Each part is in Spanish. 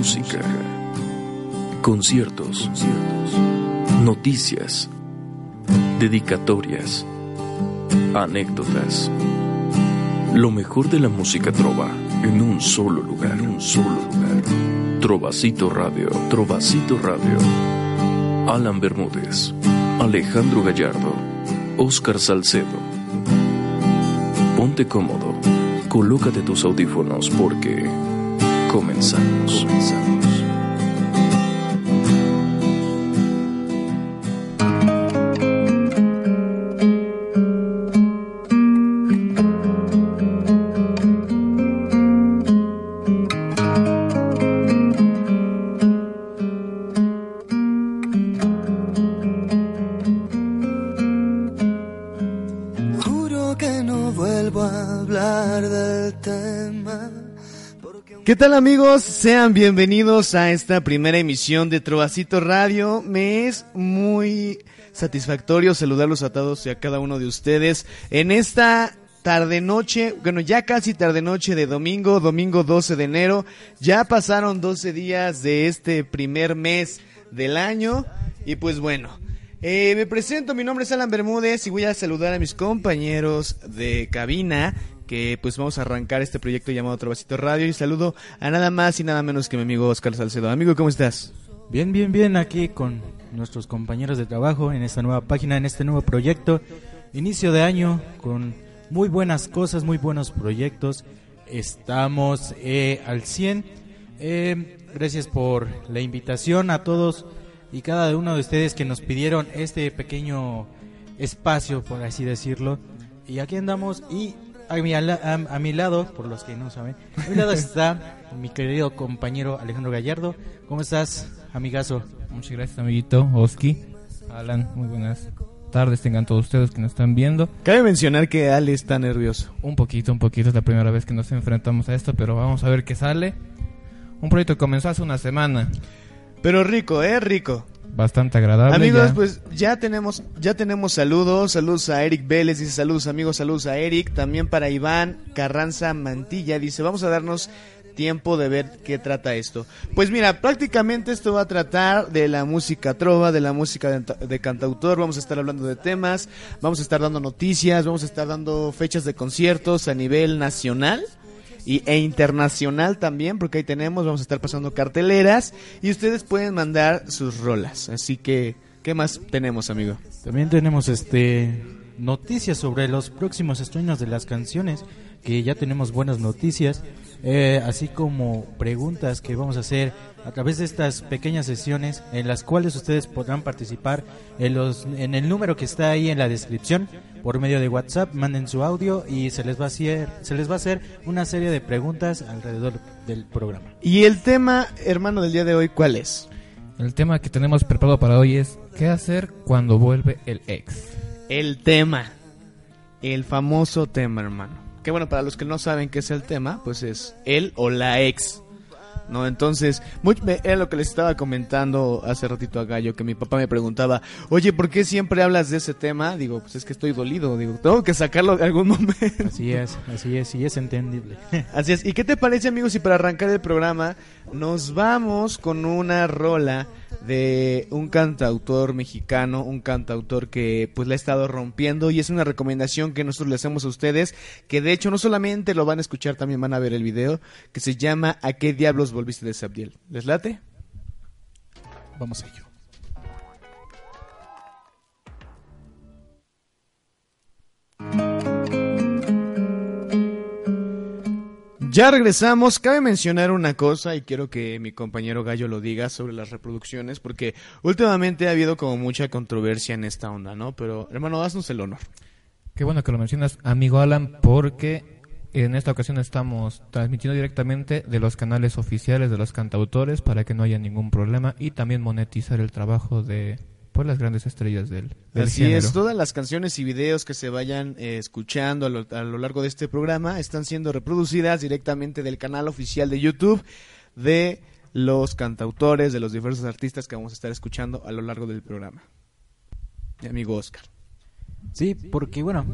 Música, conciertos, noticias, dedicatorias, anécdotas. Lo mejor de la música trova en un solo lugar, en un solo lugar. Trovacito Radio, Trovacito Radio. Alan Bermúdez, Alejandro Gallardo, Oscar Salcedo. Ponte cómodo, colócate tus audífonos porque Comenzamos. ¿Qué amigos? Sean bienvenidos a esta primera emisión de Trovacito Radio. Me es muy satisfactorio saludarlos a todos y a cada uno de ustedes en esta tarde noche, bueno ya casi tarde noche de domingo, domingo 12 de enero. Ya pasaron 12 días de este primer mes del año y pues bueno. Eh, me presento, mi nombre es Alan Bermúdez y voy a saludar a mis compañeros de cabina que pues vamos a arrancar este proyecto llamado Trovacito Radio y saludo a nada más y nada menos que mi amigo Oscar Salcedo. Amigo, ¿cómo estás? Bien, bien, bien, aquí con nuestros compañeros de trabajo en esta nueva página, en este nuevo proyecto. Inicio de año con muy buenas cosas, muy buenos proyectos. Estamos eh, al 100. Eh, gracias por la invitación a todos y cada uno de ustedes que nos pidieron este pequeño espacio, por así decirlo. Y aquí andamos y a mi, a, mi, lado, por los que no saben, a mi lado está mi querido compañero Alejandro Gallardo. ¿Cómo estás, amigazo? Muchas gracias, amiguito Oski. Alan, muy buenas tardes tengan todos ustedes que nos están viendo. Cabe mencionar que Ale está nervioso. Un poquito, un poquito, es la primera vez que nos enfrentamos a esto, pero vamos a ver qué sale. Un proyecto que comenzó hace una semana. Pero rico, ¿eh? Rico bastante agradable. Amigos, pues ya tenemos, ya tenemos saludos, saludos a Eric Vélez, dice saludos amigos, saludos a Eric, también para Iván Carranza Mantilla, dice vamos a darnos tiempo de ver qué trata esto. Pues mira, prácticamente esto va a tratar de la música trova, de la música de, de, cantautor, vamos a estar hablando de temas, vamos a estar dando noticias, vamos a estar dando fechas de conciertos a nivel nacional y, e internacional también, porque ahí tenemos, vamos a estar pasando carteleras y ustedes pueden mandar sus rolas. Así que, ¿qué más tenemos, amigo? También tenemos este noticias sobre los próximos estrenos de las canciones, que ya tenemos buenas noticias, eh, así como preguntas que vamos a hacer a través de estas pequeñas sesiones en las cuales ustedes podrán participar en, los, en el número que está ahí en la descripción por medio de WhatsApp, manden su audio y se les va a hacer, se les va a hacer una serie de preguntas alrededor del programa. ¿Y el tema, hermano, del día de hoy cuál es? El tema que tenemos preparado para hoy es ¿qué hacer cuando vuelve el ex? El tema. El famoso tema, hermano. Que bueno, para los que no saben qué es el tema, pues es él o la ex. ¿no? Entonces, era lo que les estaba comentando hace ratito a Gallo, que mi papá me preguntaba, oye, ¿por qué siempre hablas de ese tema? Digo, pues es que estoy dolido, digo, tengo que sacarlo en algún momento. Así es, así es, y es entendible. Así es, ¿y qué te parece amigos si para arrancar el programa nos vamos con una rola de un cantautor mexicano, un cantautor que pues la ha estado rompiendo y es una recomendación que nosotros le hacemos a ustedes, que de hecho no solamente lo van a escuchar, también van a ver el video, que se llama ¿A qué diablos volviste de Sabdiel? ¿Les late? Vamos a ello. Ya regresamos. Cabe mencionar una cosa y quiero que mi compañero Gallo lo diga sobre las reproducciones porque últimamente ha habido como mucha controversia en esta onda, ¿no? Pero hermano, haznos el honor. Qué bueno que lo mencionas, amigo Alan, porque en esta ocasión estamos transmitiendo directamente de los canales oficiales de los cantautores para que no haya ningún problema y también monetizar el trabajo de pues las grandes estrellas del, del Así género. es, todas las canciones y videos que se vayan eh, escuchando a lo, a lo largo de este programa están siendo reproducidas directamente del canal oficial de YouTube de los cantautores, de los diversos artistas que vamos a estar escuchando a lo largo del programa. Mi amigo Oscar. Sí, porque bueno,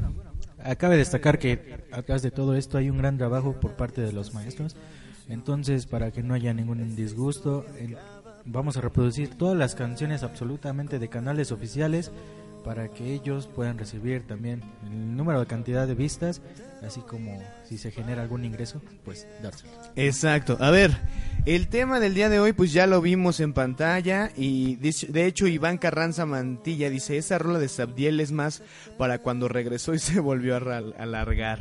acabe de destacar que atrás de todo esto hay un gran trabajo por parte de los maestros. Entonces, para que no haya ningún disgusto, el- vamos a reproducir todas las canciones absolutamente de canales oficiales para que ellos puedan recibir también el número de cantidad de vistas, así como si se genera algún ingreso, pues dárselo. Exacto. A ver, el tema del día de hoy pues ya lo vimos en pantalla y de hecho Iván Carranza Mantilla dice, esa rola de Sabdiel es más para cuando regresó y se volvió a alargar.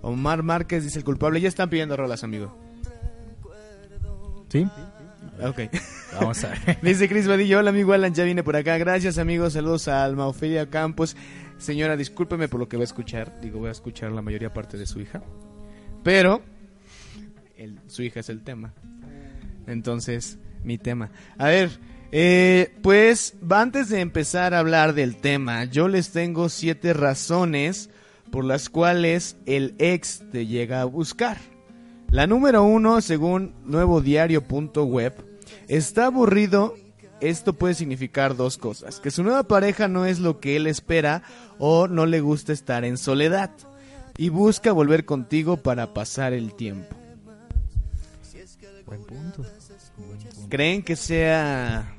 Omar Márquez dice, el culpable ya están pidiendo rolas, amigo. ¿Sí? Ok. Vamos a ver. Dice Cris Vadillo, hola amigo Alan, ya vine por acá. Gracias amigos, saludos a Alma Ofelia Campos. Señora, discúlpeme por lo que voy a escuchar. Digo, voy a escuchar la mayoría parte de su hija. Pero su hija es el tema. Entonces, mi tema. A ver, eh, pues antes de empezar a hablar del tema, yo les tengo siete razones por las cuales el ex te llega a buscar. La número uno, según nuevodiario.web, está aburrido. Esto puede significar dos cosas: que su nueva pareja no es lo que él espera o no le gusta estar en soledad y busca volver contigo para pasar el tiempo. Buen punto. Buen punto. ¿Creen que sea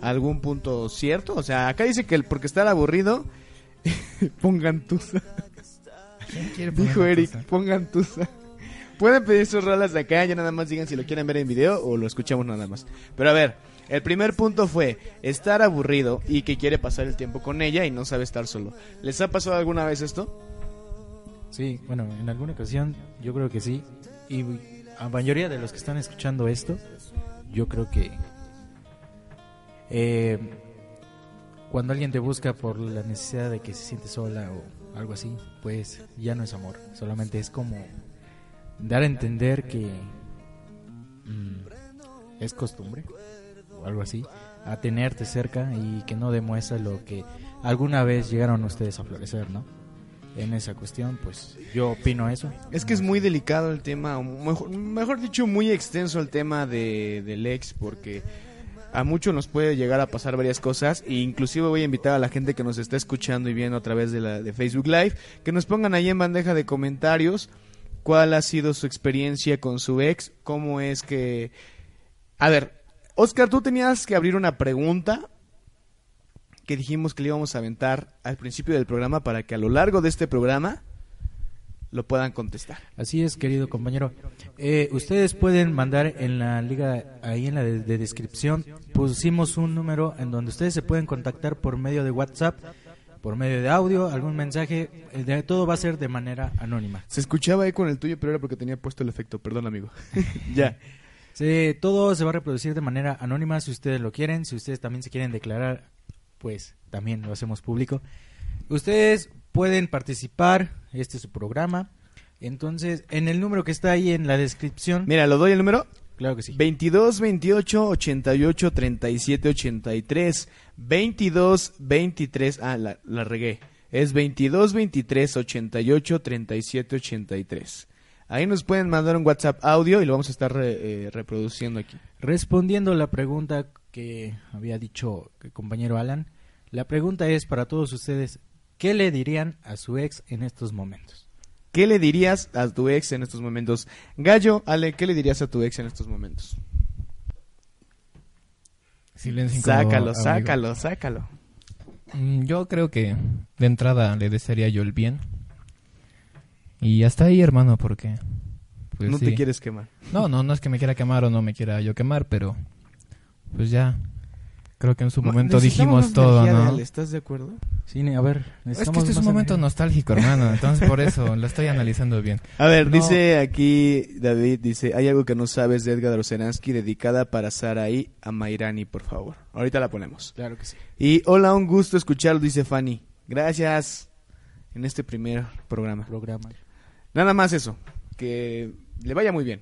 algún punto cierto? O sea, acá dice que el porque estar aburrido pongan tusa. ¿Quién quiere poner Dijo Eric, pongan tusa. Pueden pedir sus rolas de acá, ya nada más digan si lo quieren ver en video o lo escuchamos nada más. Pero a ver, el primer punto fue estar aburrido y que quiere pasar el tiempo con ella y no sabe estar solo. ¿Les ha pasado alguna vez esto? Sí, bueno, en alguna ocasión yo creo que sí. Y a mayoría de los que están escuchando esto, yo creo que eh, cuando alguien te busca por la necesidad de que se siente sola o algo así, pues ya no es amor. Solamente es como dar a entender que mm, es costumbre o algo así, a tenerte cerca y que no demuestra lo que alguna vez llegaron ustedes a florecer, ¿no? En esa cuestión, pues yo opino eso. Es que es muy delicado el tema, mejor, mejor dicho, muy extenso el tema de, del ex, porque a muchos nos puede llegar a pasar varias cosas, e inclusive voy a invitar a la gente que nos está escuchando y viendo a través de, la, de Facebook Live, que nos pongan ahí en bandeja de comentarios cuál ha sido su experiencia con su ex, cómo es que... A ver, Oscar, tú tenías que abrir una pregunta que dijimos que le íbamos a aventar al principio del programa para que a lo largo de este programa lo puedan contestar. Así es, querido compañero. Eh, ustedes pueden mandar en la liga, ahí en la de, de descripción, pusimos un número en donde ustedes se pueden contactar por medio de WhatsApp, por medio de audio, algún mensaje, de- todo va a ser de manera anónima. Se escuchaba ahí con el tuyo, pero era porque tenía puesto el efecto. Perdón, amigo. ya. Se- todo se va a reproducir de manera anónima si ustedes lo quieren, si ustedes también se quieren declarar, pues también lo hacemos público. Ustedes pueden participar, este es su programa. Entonces, en el número que está ahí en la descripción, Mira, lo doy el número. Claro que sí. 22 28 88 37 83. 22 23. Ah, la, la regué. Es 22 23 88 37 83. Ahí nos pueden mandar un WhatsApp audio y lo vamos a estar re- eh, reproduciendo aquí. Respondiendo la pregunta que había dicho el compañero Alan, la pregunta es para todos ustedes, ¿qué le dirían a su ex en estos momentos? ¿Qué le dirías a tu ex en estos momentos? Gallo, Ale, ¿qué le dirías a tu ex en estos momentos? Silencio Sácalo, amigo. sácalo, sácalo. Mm, Yo creo que de entrada le desearía yo el bien. Y hasta ahí, hermano, porque... pues, no sí. te quieres quemar. No, no, no es que me quiera quemar o no me quiera yo quemar, pero... Pues ya... Creo que en su momento dijimos todo, de ¿no? Ale, ¿Estás de acuerdo? Sí, a ver, Es que este es un momento energía. nostálgico, hermano. Entonces por eso lo estoy analizando bien. A ver, No. dice aquí David, dice, hay algo que no sabes de Edgar Oceransky dedicada para Saraí a Mairani, por favor. Ahorita la ponemos. Claro que sí. Y hola, un gusto escucharlo, dice Fanny. Gracias en este primer programa. Programa. Nada más eso, que le vaya muy bien.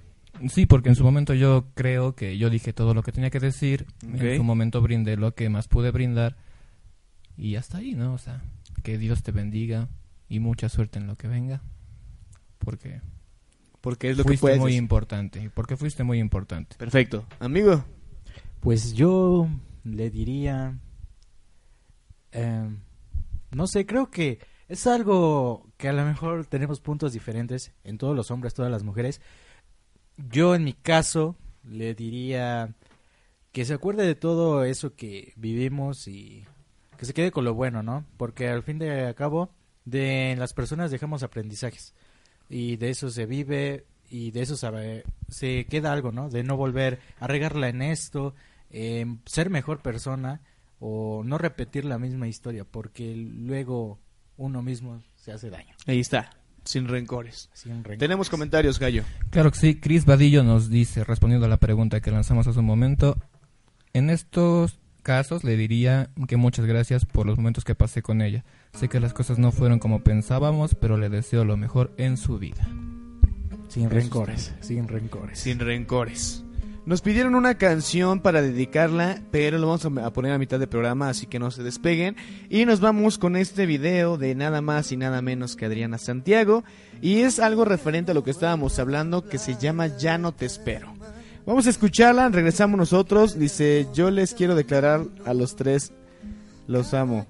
Sí, porque en su momento yo creo que yo dije todo lo que tenía que decir. En su momento brindé lo que más pude brindar. Y hasta ahí, ¿no? O sea, que Dios te bendiga y mucha suerte en lo que venga. Porque Porque es lo que fuiste puedes. muy importante. Porque fuiste muy importante. Perfecto. Amigo, Pues yo le diría... em, no sé, creo que es algo que a lo mejor tenemos puntos diferentes en todos los hombres, todas las mujeres. Yo en mi caso le diría que se acuerde de todo eso que vivimos y que se quede con lo bueno, ¿no? Porque al fin de cabo de las personas dejamos aprendizajes y de eso se vive y de eso sabe- se queda algo, ¿no? De no volver a regarla en esto, em, ser mejor persona o no repetir la misma historia porque luego uno mismo se hace daño. ahí está, sin rencores. sin rencores. Tenemos comentarios, Gallo. Claro que sí, Chris Vadillo nos dice, respondiendo a la pregunta que lanzamos hace un momento, en estos casos le diría que muchas gracias por los momentos que pasé con ella. Sé que las cosas no fueron como pensábamos, pero le deseo lo mejor en su vida. Sin rencores, sin rencores. Sin rencores. Nos pidieron una canción para dedicarla, pero lo vamos a poner a mitad de programa, así que no se despeguen. Y nos vamos con este video de nada más y nada menos que Adriana Santiago. Y es algo referente a lo que estábamos hablando que se llama Ya no te espero. Vamos a escucharla, regresamos nosotros. Dice, yo les quiero declarar a los tres, los amo.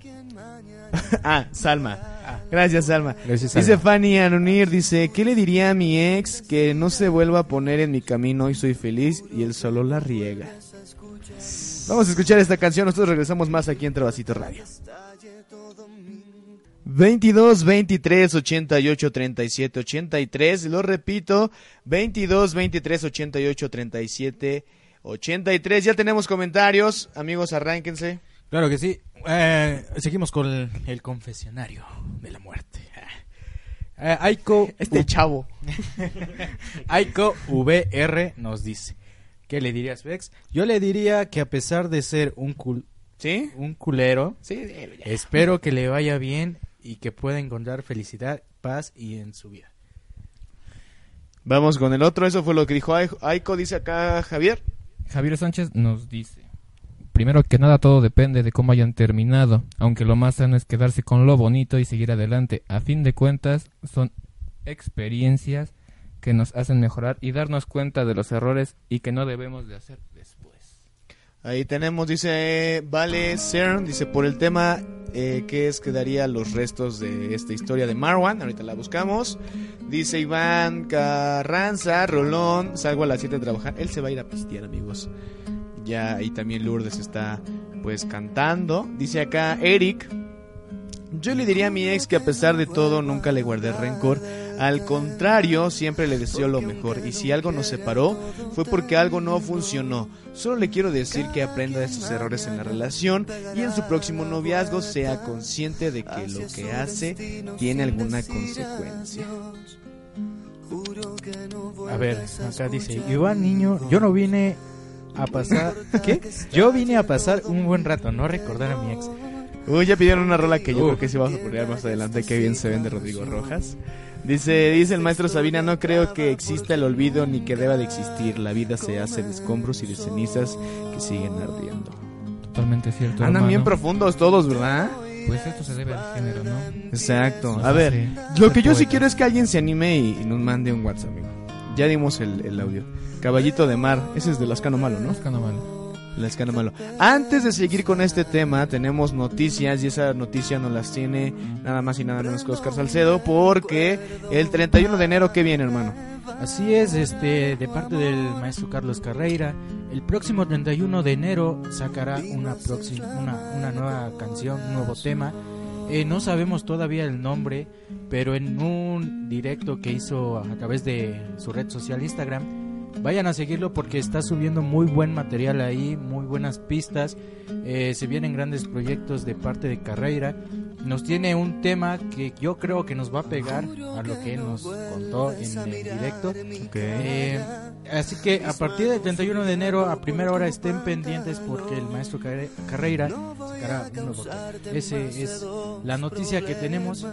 ah, Salma. Gracias, Salma. Gracias, Dice Salma. Fanny Anunir, dice, ¿qué le diría a mi ex que no se vuelva a poner en mi camino y soy feliz y él solo la riega? Vamos a escuchar esta canción, nosotros regresamos más aquí en Trabacito Radio. 22 23 88 37 83, lo repito, 22 23 88 37 83. Ya tenemos comentarios, amigos, arránquense. Claro que sí. Eh, seguimos con el, el confesionario de la muerte. Eh, Aiko, Este chavo. Aiko VR nos dice, ¿qué le diría a su ex? Yo le diría que a pesar de ser un, cul- ¿Sí? un culero, Sí, espero que le vaya bien y que pueda encontrar felicidad, paz y en su vida. Vamos con el otro, eso fue lo que dijo Ai- Aiko, dice acá Javier. Javier Sánchez nos dice, primero que nada todo depende de cómo hayan terminado, aunque lo más sano es quedarse con lo bonito y seguir adelante. A fin de cuentas, son experiencias que nos hacen mejorar y darnos cuenta de los errores y que no debemos de hacer después. Ahí tenemos, dice Vale CERN, dice por el tema eh, que es que daría los restos de esta historia de Marwan, ahorita la buscamos. Dice Iván Carranza, Rolón, salgo a las 7 a trabajar, él se va a ir a pistear amigos. Ya ahí también Lourdes está pues cantando. Dice acá Eric, yo le diría a mi ex que a pesar de todo nunca le guardé rencor. Al contrario, siempre le deseo lo mejor. Y si algo nos separó, fue porque algo no funcionó. Solo le quiero decir que aprenda de sus errores en la relación y en su próximo noviazgo sea consciente de que lo que hace tiene alguna consecuencia. A ver, acá dice, Niño, yo no vine a pasar... ¿Qué? Yo vine a pasar un buen rato, no recordar a mi ex. Uy, ya pidieron una rola que yo Uh. creo que sí vamos a poner más adelante. Qué bien se ven de Rodrigo Rojas. Dice, dice el maestro Sabina, no creo que exista el olvido ni que deba de existir. La vida se hace de escombros y de cenizas que siguen ardiendo. Totalmente cierto. Andan hermano. bien profundos todos, ¿verdad? Pues esto se debe al género, ¿no? Exacto. A ver, lo que yo sí poetas. quiero es que alguien se anime y, y nos mande un WhatsApp, amigo. Ya dimos el, el audio. Caballito de mar, ese es de Lascano Malo, ¿no? Buscando mal. Lascano Malo. Antes de seguir con este tema, tenemos noticias y esa noticia nos las tiene nada más y nada menos que Oscar Salcedo porque el 31 de enero, ¿qué viene, hermano? Así es, este, de parte del maestro Carlos Carreira, el próximo 31 de enero sacará una, próxima, una, una nueva canción, un nuevo tema. Eh, no sabemos todavía el nombre, pero en un directo que hizo a través de su red social Instagram, vayan a seguirlo porque está subiendo muy buen material ahí, muy buenas pistas. Eh, se vienen grandes proyectos de parte de Carreira. Nos tiene un tema que yo creo que nos va a pegar a lo que él nos contó en el directo. Eh, así que a partir del 31 de enero a primera hora estén pendientes porque el maestro Carre- Carreira sacará un nuevo tema. Ese es la noticia que tenemos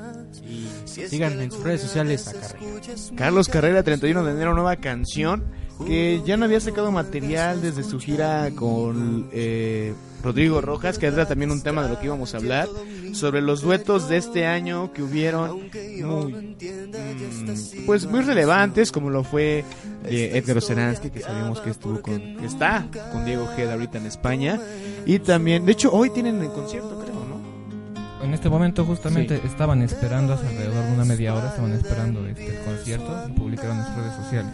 y sigan en sus redes sociales a Carreira. Carlos Carrera, 31 de enero, nueva canción que ya no había sacado material desde su gira con eh, Rodrigo Rojas, que era también un tema de lo que íbamos a hablar, sobre los duetos de este año que hubieron muy, mm, pues muy relevantes, como lo fue eh, Edgar Oceransky, que sabemos que estuvo con, que está con Diego Geda ahorita en España, y también, de hecho hoy tienen el concierto, creo, ¿no? En este momento justamente estaban esperando hace alrededor de una media hora, estaban esperando este el concierto y publicaron en sus redes sociales.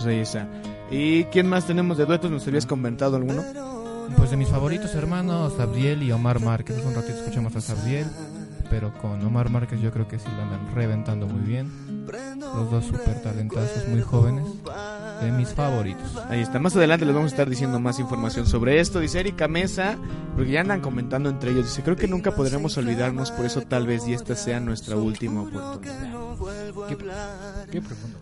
Pues ahí está. ¿Y quién más tenemos de duetos? ¿Nos habías comentado alguno? Pues de mis favoritos hermanos, Sabriel y Omar Márquez. Un ratito escuchamos a Sabriel, pero con Omar Márquez yo creo que sí lo andan reventando muy bien. Los dos super talentazos, muy jóvenes. De mis favoritos. Ahí está, más adelante les vamos a estar diciendo más información sobre esto. Dice Erika Mesa, porque ya andan comentando entre ellos. Dice, creo que nunca podremos olvidarnos, por eso tal vez y esta sea nuestra última oportunidad. Qué, qué profundo.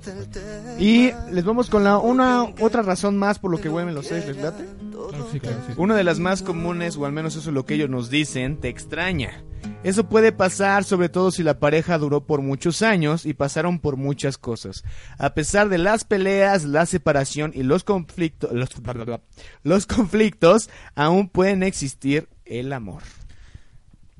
Y les vamos con la una otra razón más por lo que vuelven los seis, ¿les late? Claro, sí, claro, sí. Una de las más comunes, o al menos eso es lo que ellos nos dicen, te extraña. Eso puede pasar sobre todo si la pareja duró por muchos años y pasaron por muchas cosas. A pesar de las peleas, la separación y los conflictos, los, los conflictos, aún pueden existir el amor.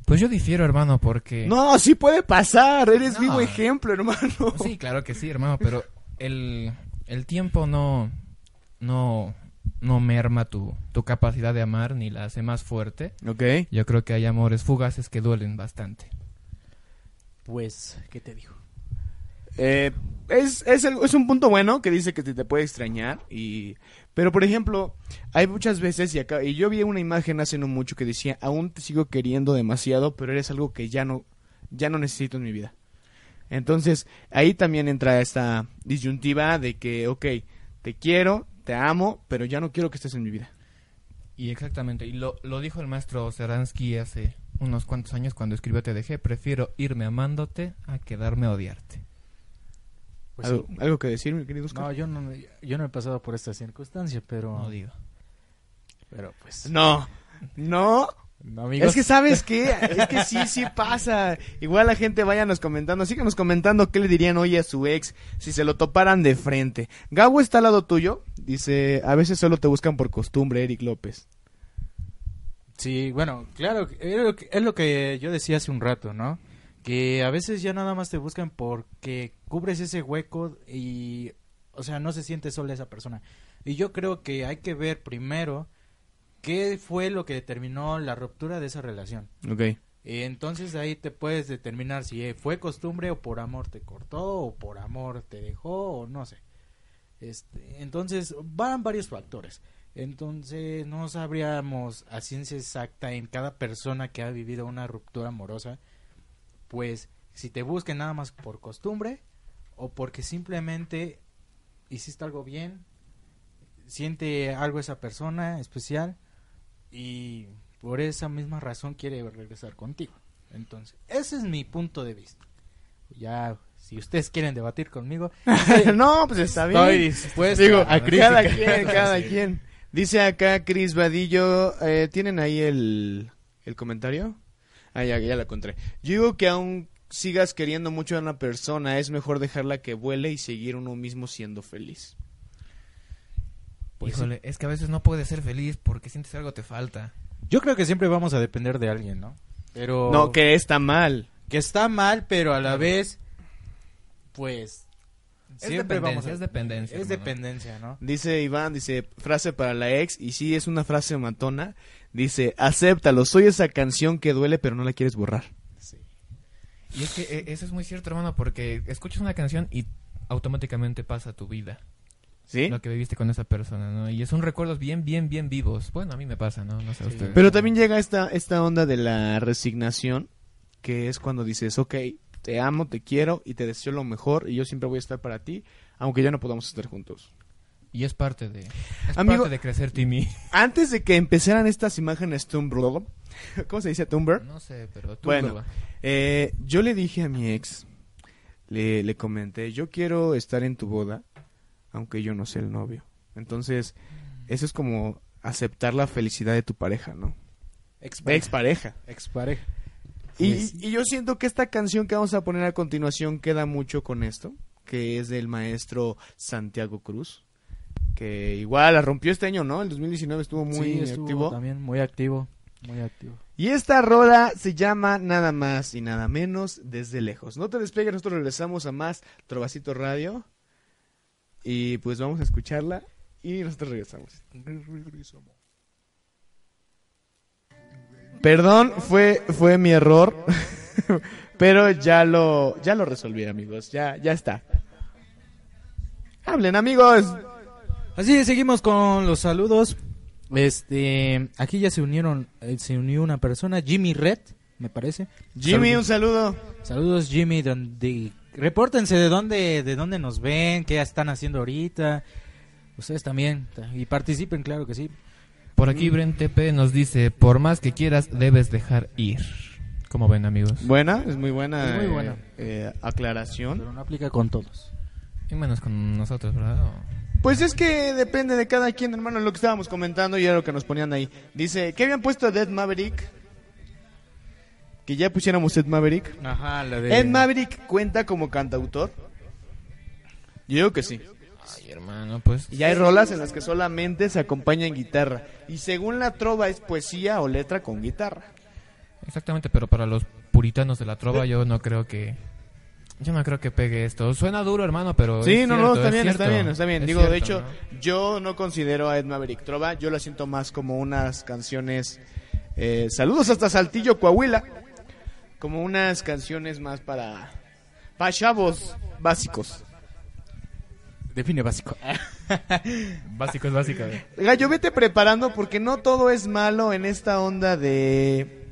Pues yo difiero, hermano, porque... No, sí puede pasar, eres No. vivo ejemplo, hermano. Sí, claro que sí, hermano, pero el, el tiempo no, no, no merma tu, tu capacidad de amar ni la hace más fuerte. Ok. Yo creo que hay amores fugaces que duelen bastante. Pues, ¿qué te digo? Eh, es, es, el- es un punto bueno que dice que te, te puede extrañar y pero por ejemplo hay muchas veces y acá y yo vi una imagen hace no mucho que decía aún te sigo queriendo demasiado pero eres algo que ya no ya no necesito en mi vida entonces ahí también entra esta disyuntiva de que ok te quiero te amo pero ya no quiero que estés en mi vida Y exactamente, y lo, lo dijo el maestro Seransky hace unos cuantos años cuando escribió Te dejé, prefiero irme amándote a quedarme a odiarte. Pues ¿Algo, sí. algo que decir mi querido Oscar? No, yo no, yo no he pasado por esta circunstancia, pero... No digo. Pero pues... no no no, amigos. Es que sabes qué, es que sí, sí pasa. Igual la gente váyanos comentando, síganos comentando qué le dirían hoy a su ex si se lo toparan de frente. Gabo está al lado tuyo, dice, a veces solo te buscan por costumbre, Eric López. Sí, bueno, claro, es lo, que, es lo que yo decía hace un rato, ¿no? Que a veces ya nada más te buscan porque cubres ese hueco y, o sea, no se siente sola esa persona. Y yo creo que hay que ver primero qué fue lo que determinó la ruptura de esa relación. Ok. Entonces ahí te puedes determinar si eh, fue costumbre o por amor te cortó o por amor te dejó o no sé. Este, entonces van varios factores. Entonces no sabríamos a ciencia exacta en cada persona que ha vivido una ruptura amorosa, pues si te busquen nada más por costumbre o porque simplemente hiciste algo bien, siente algo esa persona especial y por esa misma razón quiere regresar contigo. Entonces, ese es mi punto de vista. Ya, si ustedes quieren debatir conmigo, no, pues está bien. estoy dispuesto Digo, a cada quien, cada quien. Dice acá Cris Vadillo, eh, ¿tienen ahí el, el comentario? Ah, ya, ya la encontré. Yo digo que aún sigas queriendo mucho a una persona, es mejor dejarla que vuele y seguir uno mismo siendo feliz. Pues Híjole, es que a veces no puedes ser feliz porque sientes algo te falta. Yo creo que siempre vamos a depender de alguien, ¿no? Pero No, que está mal. que está mal, pero a la vez pues Es siempre dependencia, vamos a es dependencia, Es hermano. dependencia, ¿no? Dice Iván, dice, frase para la ex, y sí, es una frase matona. Dice, acéptalo, soy esa canción que duele pero no la quieres borrar. Y es que eh, eso es muy cierto, hermano, porque escuchas una canción y automáticamente pasa tu vida. ¿Sí? Lo que viviste con esa persona, ¿no? Y son recuerdos bien, bien, bien vivos. Bueno, a mí me pasa, ¿no? No sé a ustedes. Pero también llega esta, esta onda de la resignación, que es cuando dices, ok, te amo, te quiero y te deseo lo mejor y yo siempre voy a estar para ti, aunque ya no podamos estar juntos. Y es parte de, es Amigo- parte de crecer, Timmy. Antes de que empezaran estas imágenes Tumblr, ¿cómo se dice Tumblr? No sé, pero tú Bueno, eh, yo le dije a mi ex, le, le comenté, yo quiero estar en tu boda, aunque yo no sea el novio. Entonces, eso es como aceptar la felicidad de tu pareja, ¿no? Ex Ex pareja. Expareja. Y, Pues- y yo siento que esta canción que vamos a poner a continuación queda mucho con esto, que es del maestro Santiago Cruz, que igual la rompió este año, ¿no? El 2019 estuvo muy Sí, estuvo activo. También muy activo. Muy activo. Y esta rola se llama nada más y nada menos desde lejos. No te despegues, nosotros regresamos a más Trovacito Radio. Y pues vamos a escucharla y nosotros regresamos. Perdón, fue, fue mi error. Pero ya lo, ya lo resolví, amigos. Ya, ya está. Hablen, amigos. Así es, seguimos con los saludos. Este, aquí ya se unieron, eh, se unió una persona, Jimmy Red, me parece. Jimmy, un saludo. saludos Jimmy, donde repórtense de dónde, de dónde nos ven, qué están haciendo ahorita. Ustedes también ta- y participen, claro que sí. Por aquí Bren TP nos dice, por más que quieras, debes dejar ir. ¿Cómo ven, amigos? Buena, es muy buena, Es muy eh, buena. eh, aclaración. Pero no aplica con todos. Y menos con nosotros, ¿verdad? O- Pues es que depende de cada quien, hermano, lo que estábamos comentando y era lo que nos ponían ahí. Dice, ¿qué habían puesto a Dead Maverick? Que ya pusiéramos Ed Maverick. Ajá, la de ¿Ed Maverick cuenta como cantautor? Yo digo que sí. Ay, hermano, pues... Y hay rolas en las que solamente se acompaña en guitarra. Y según la trova es poesía o letra con guitarra. Exactamente, pero para los puritanos de la trova yo no creo que... Yo no creo que pegue esto. Suena duro, hermano, pero... Sí, es no, cierto, no, está es bien, está bien, está bien. Es Digo, de hecho, ¿no? yo no considero a Ed Maverick Trova, yo la siento más como unas canciones... eh, saludos hasta Saltillo, Coahuila. Como unas canciones más para... Para chavos básicos. define básico. Básico es básico. Gallo, vete preparando porque no todo es malo en esta onda de...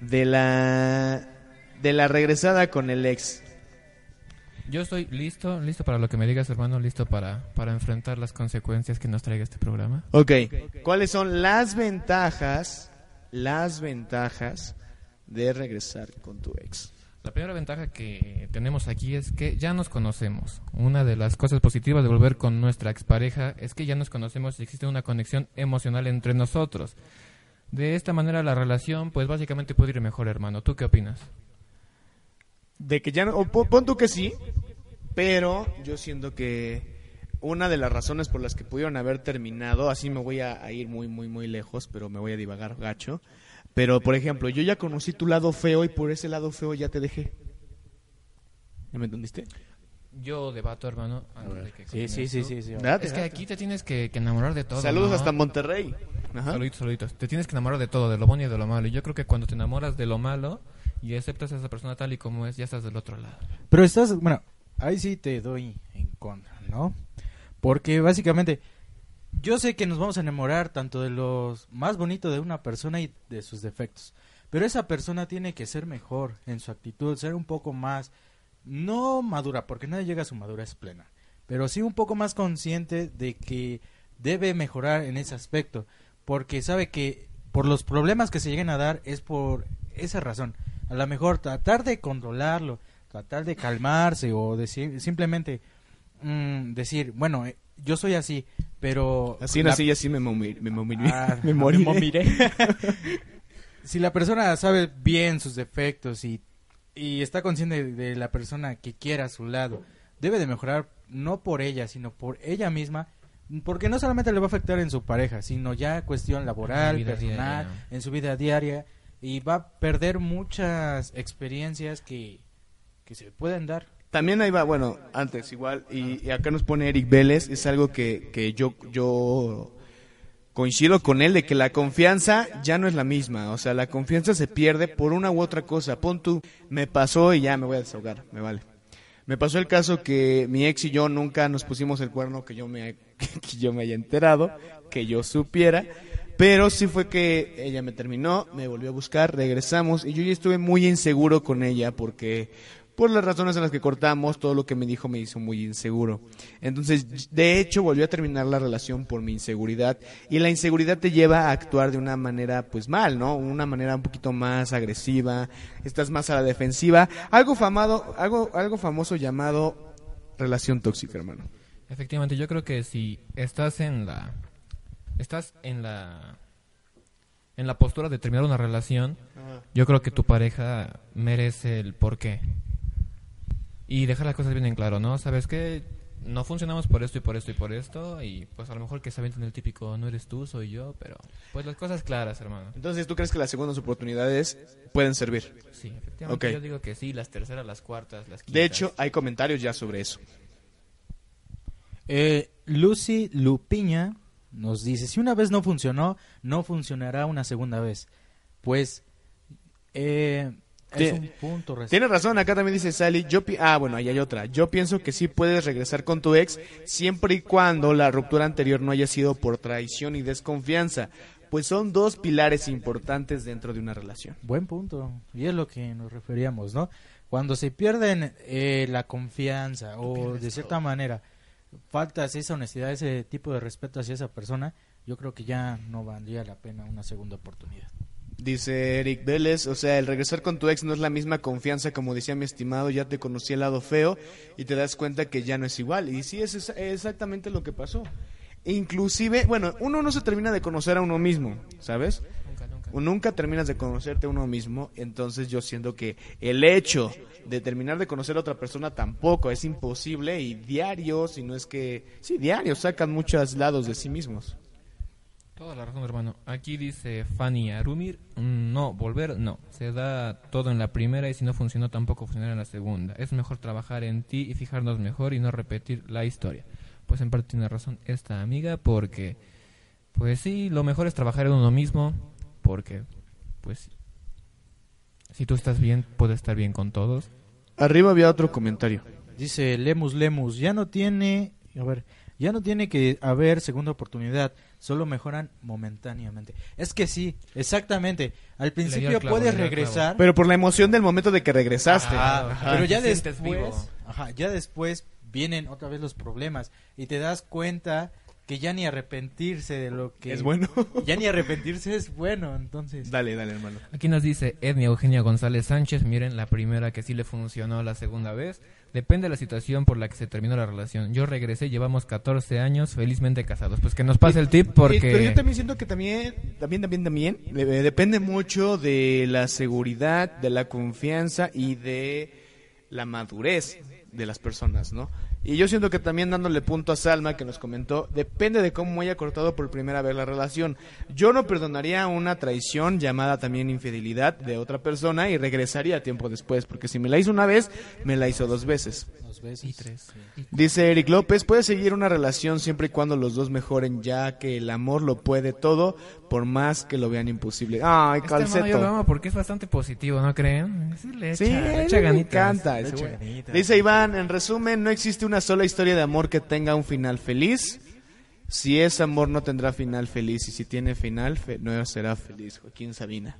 De la... De la regresada con el ex. Yo estoy listo, listo para lo que me digas, hermano, listo para, para enfrentar las consecuencias que nos traiga este programa. Ok, ¿cuáles son las ventajas, las ventajas de regresar con tu ex? La primera ventaja que tenemos aquí es que ya nos conocemos. Una de las cosas positivas de volver con nuestra expareja es que ya nos conocemos y existe una conexión emocional entre nosotros. De esta manera la relación, pues básicamente puede ir mejor, hermano. ¿Tú qué opinas? De que ya no, o pon tú que sí, pero yo siento que una de las razones por las que pudieron haber terminado, así me voy a, a ir muy, muy, muy lejos, pero me voy a divagar gacho. Pero, por ejemplo, yo ya conocí tu lado feo y por ese lado feo ya te dejé. ¿Ya me entendiste? Yo debato, hermano. antes de que Sí, sí, sí, sí, sí. Date, Es que date. aquí te tienes que, que enamorar de todo. Saludos ¿no? hasta Monterrey. Ajá. Saluditos, saluditos. Te tienes que enamorar de todo, de lo bueno y de lo malo. Y yo creo que cuando te enamoras de lo malo y aceptas a esa persona tal y como es, ya estás del otro lado. Pero estás, bueno, ahí sí te doy en contra, ¿no? Porque básicamente yo sé que nos vamos a enamorar tanto de lo más bonito de una persona y de sus defectos. Pero esa persona tiene que ser mejor en su actitud, ser un poco más, no madura, porque nadie llega a su madurez plena, pero sí un poco más consciente de que debe mejorar en ese aspecto, porque sabe que por los problemas que se lleguen a dar es por esa razón. A lo mejor tratar de controlarlo, tratar de calmarse o decir simplemente mm, decir, bueno, eh, yo soy así, pero Así la- nací y así me, momi- me, Ah, me moriré. moriré. si la persona sabe bien sus defectos y, y está consciente de, de la persona que quiera a su lado, debe de mejorar no por ella, sino por ella misma, porque no solamente le va a afectar en su pareja, sino ya cuestión laboral, personal, diaria. en su vida diaria, y va a perder muchas experiencias que, que se pueden dar. También ahí va, bueno, antes igual, y, y acá nos pone Eric Vélez, es algo que, que yo, yo coincido con él, de que la confianza ya no es la misma, o sea, la confianza se pierde por una u otra cosa. Pon tú, me pasó y ya me voy a desahogar, me vale. Me pasó el caso que mi ex y yo nunca nos pusimos el cuerno que yo me, que yo me haya enterado, que yo supiera, pero sí fue que ella me terminó, me volvió a buscar, regresamos y yo ya estuve muy inseguro con ella porque por las razones en las que cortamos, todo lo que me dijo me hizo muy inseguro. Entonces, de hecho, volvió a terminar la relación por mi inseguridad y la inseguridad te lleva a actuar de una manera pues mal, ¿no? Una manera un poquito más agresiva, estás más a la defensiva, algo famado, algo algo famoso llamado relación tóxica, hermano. Efectivamente, yo creo que si estás en la estás en la en la postura de terminar una relación, yo creo que tu pareja merece el porqué. Y dejar las cosas bien en claro, ¿no? ¿Sabes qué? No funcionamos por esto y por esto y por esto. Y pues a lo mejor que se en el típico, no eres tú, soy yo. Pero pues las cosas claras, hermano. Entonces, ¿tú crees que las segundas oportunidades pueden servir? Sí, efectivamente. Ok. Yo digo que sí, las terceras, las cuartas, las quintas. De hecho, hay comentarios ya sobre eso. Eh, Lucy Lupiña nos dice, si una vez no funcionó, no funcionará una segunda vez. Pues eh, es un punto. Tienes razón, acá también dice Sally. Yo pi- ah, bueno, ahí hay otra. Yo pienso que sí puedes regresar con tu ex siempre y cuando la ruptura anterior no haya sido por traición y desconfianza, pues son dos pilares importantes dentro de una relación. Buen punto. Y es lo que nos referíamos, ¿no? Cuando se pierden eh, la confianza o de cierta manera faltas esa honestidad, ese tipo de respeto hacia esa persona, yo creo que ya no valdría la pena una segunda oportunidad. Dice Eric Vélez, o sea, el regresar con tu ex no es la misma confianza como decía mi estimado, ya te conocí el lado feo y te das cuenta que ya no es igual. Y sí, es exa- exactamente lo que pasó. Inclusive, bueno, uno no se termina de conocer a uno mismo, ¿sabes? Nunca, nunca. O Nunca terminas de conocerte a uno mismo, entonces yo siento que el hecho de terminar de conocer a otra persona tampoco es imposible y diario, si no es que, sí, diario sacan muchos lados de sí mismos. Toda la razón, hermano. Aquí dice Fanny Arumir, no, volver, no. Se da todo en la primera y si no funcionó tampoco funcionará en la segunda. Es mejor trabajar en ti y fijarnos mejor y no repetir la historia. Pues en parte tiene razón esta amiga porque, pues sí, lo mejor es trabajar en uno mismo porque, pues, si tú estás bien, puedes estar bien con todos. Arriba había otro comentario. Dice Lemus Lemus, ya no tiene, a ver, ya no tiene que haber segunda oportunidad, solo mejoran momentáneamente. Es que sí, exactamente. Al principio clavo, puedes regresar, Pero por la emoción del momento de que regresaste. Ajá, Ajá. pero ya después, ajá, ya después vienen otra vez los problemas y te das cuenta que ya ni arrepentirse de lo que Es bueno. ya ni arrepentirse es bueno, entonces. dale, dale, hermano. Aquí nos dice Ednia Eugenia González Sánchez, miren, la primera que sí le funcionó, la segunda vez. Depende de la situación por la que se terminó la relación. Yo regresé, llevamos 14 años felizmente casados. Pues que nos pase el tip Eh, Pero yo porque... también siento que también, también, también, también, eh, depende mucho de la seguridad, de la confianza y de la madurez de las personas, ¿no? Y yo siento que también dándole punto a Salma que nos comentó, depende de cómo haya cortado por primera vez la relación. Yo no perdonaría una traición llamada también infidelidad de otra persona y regresaría tiempo después, porque si me la hizo una vez, me la hizo dos veces. Dos veces. Y tres. Dice Eric López, puede seguir una relación siempre y cuando los dos mejoren, ya que el amor lo puede todo, por más que lo vean imposible. Ay, Este yo lo amo porque es bastante positivo, ¿no creen? Sí, le echa, Sí, le echa me encanta ganitas. Dice Iván, en resumen, no existe una sola historia de amor que tenga un final feliz. Si es amor no tendrá final feliz y si tiene final fe- no será feliz. Joaquín Sabina.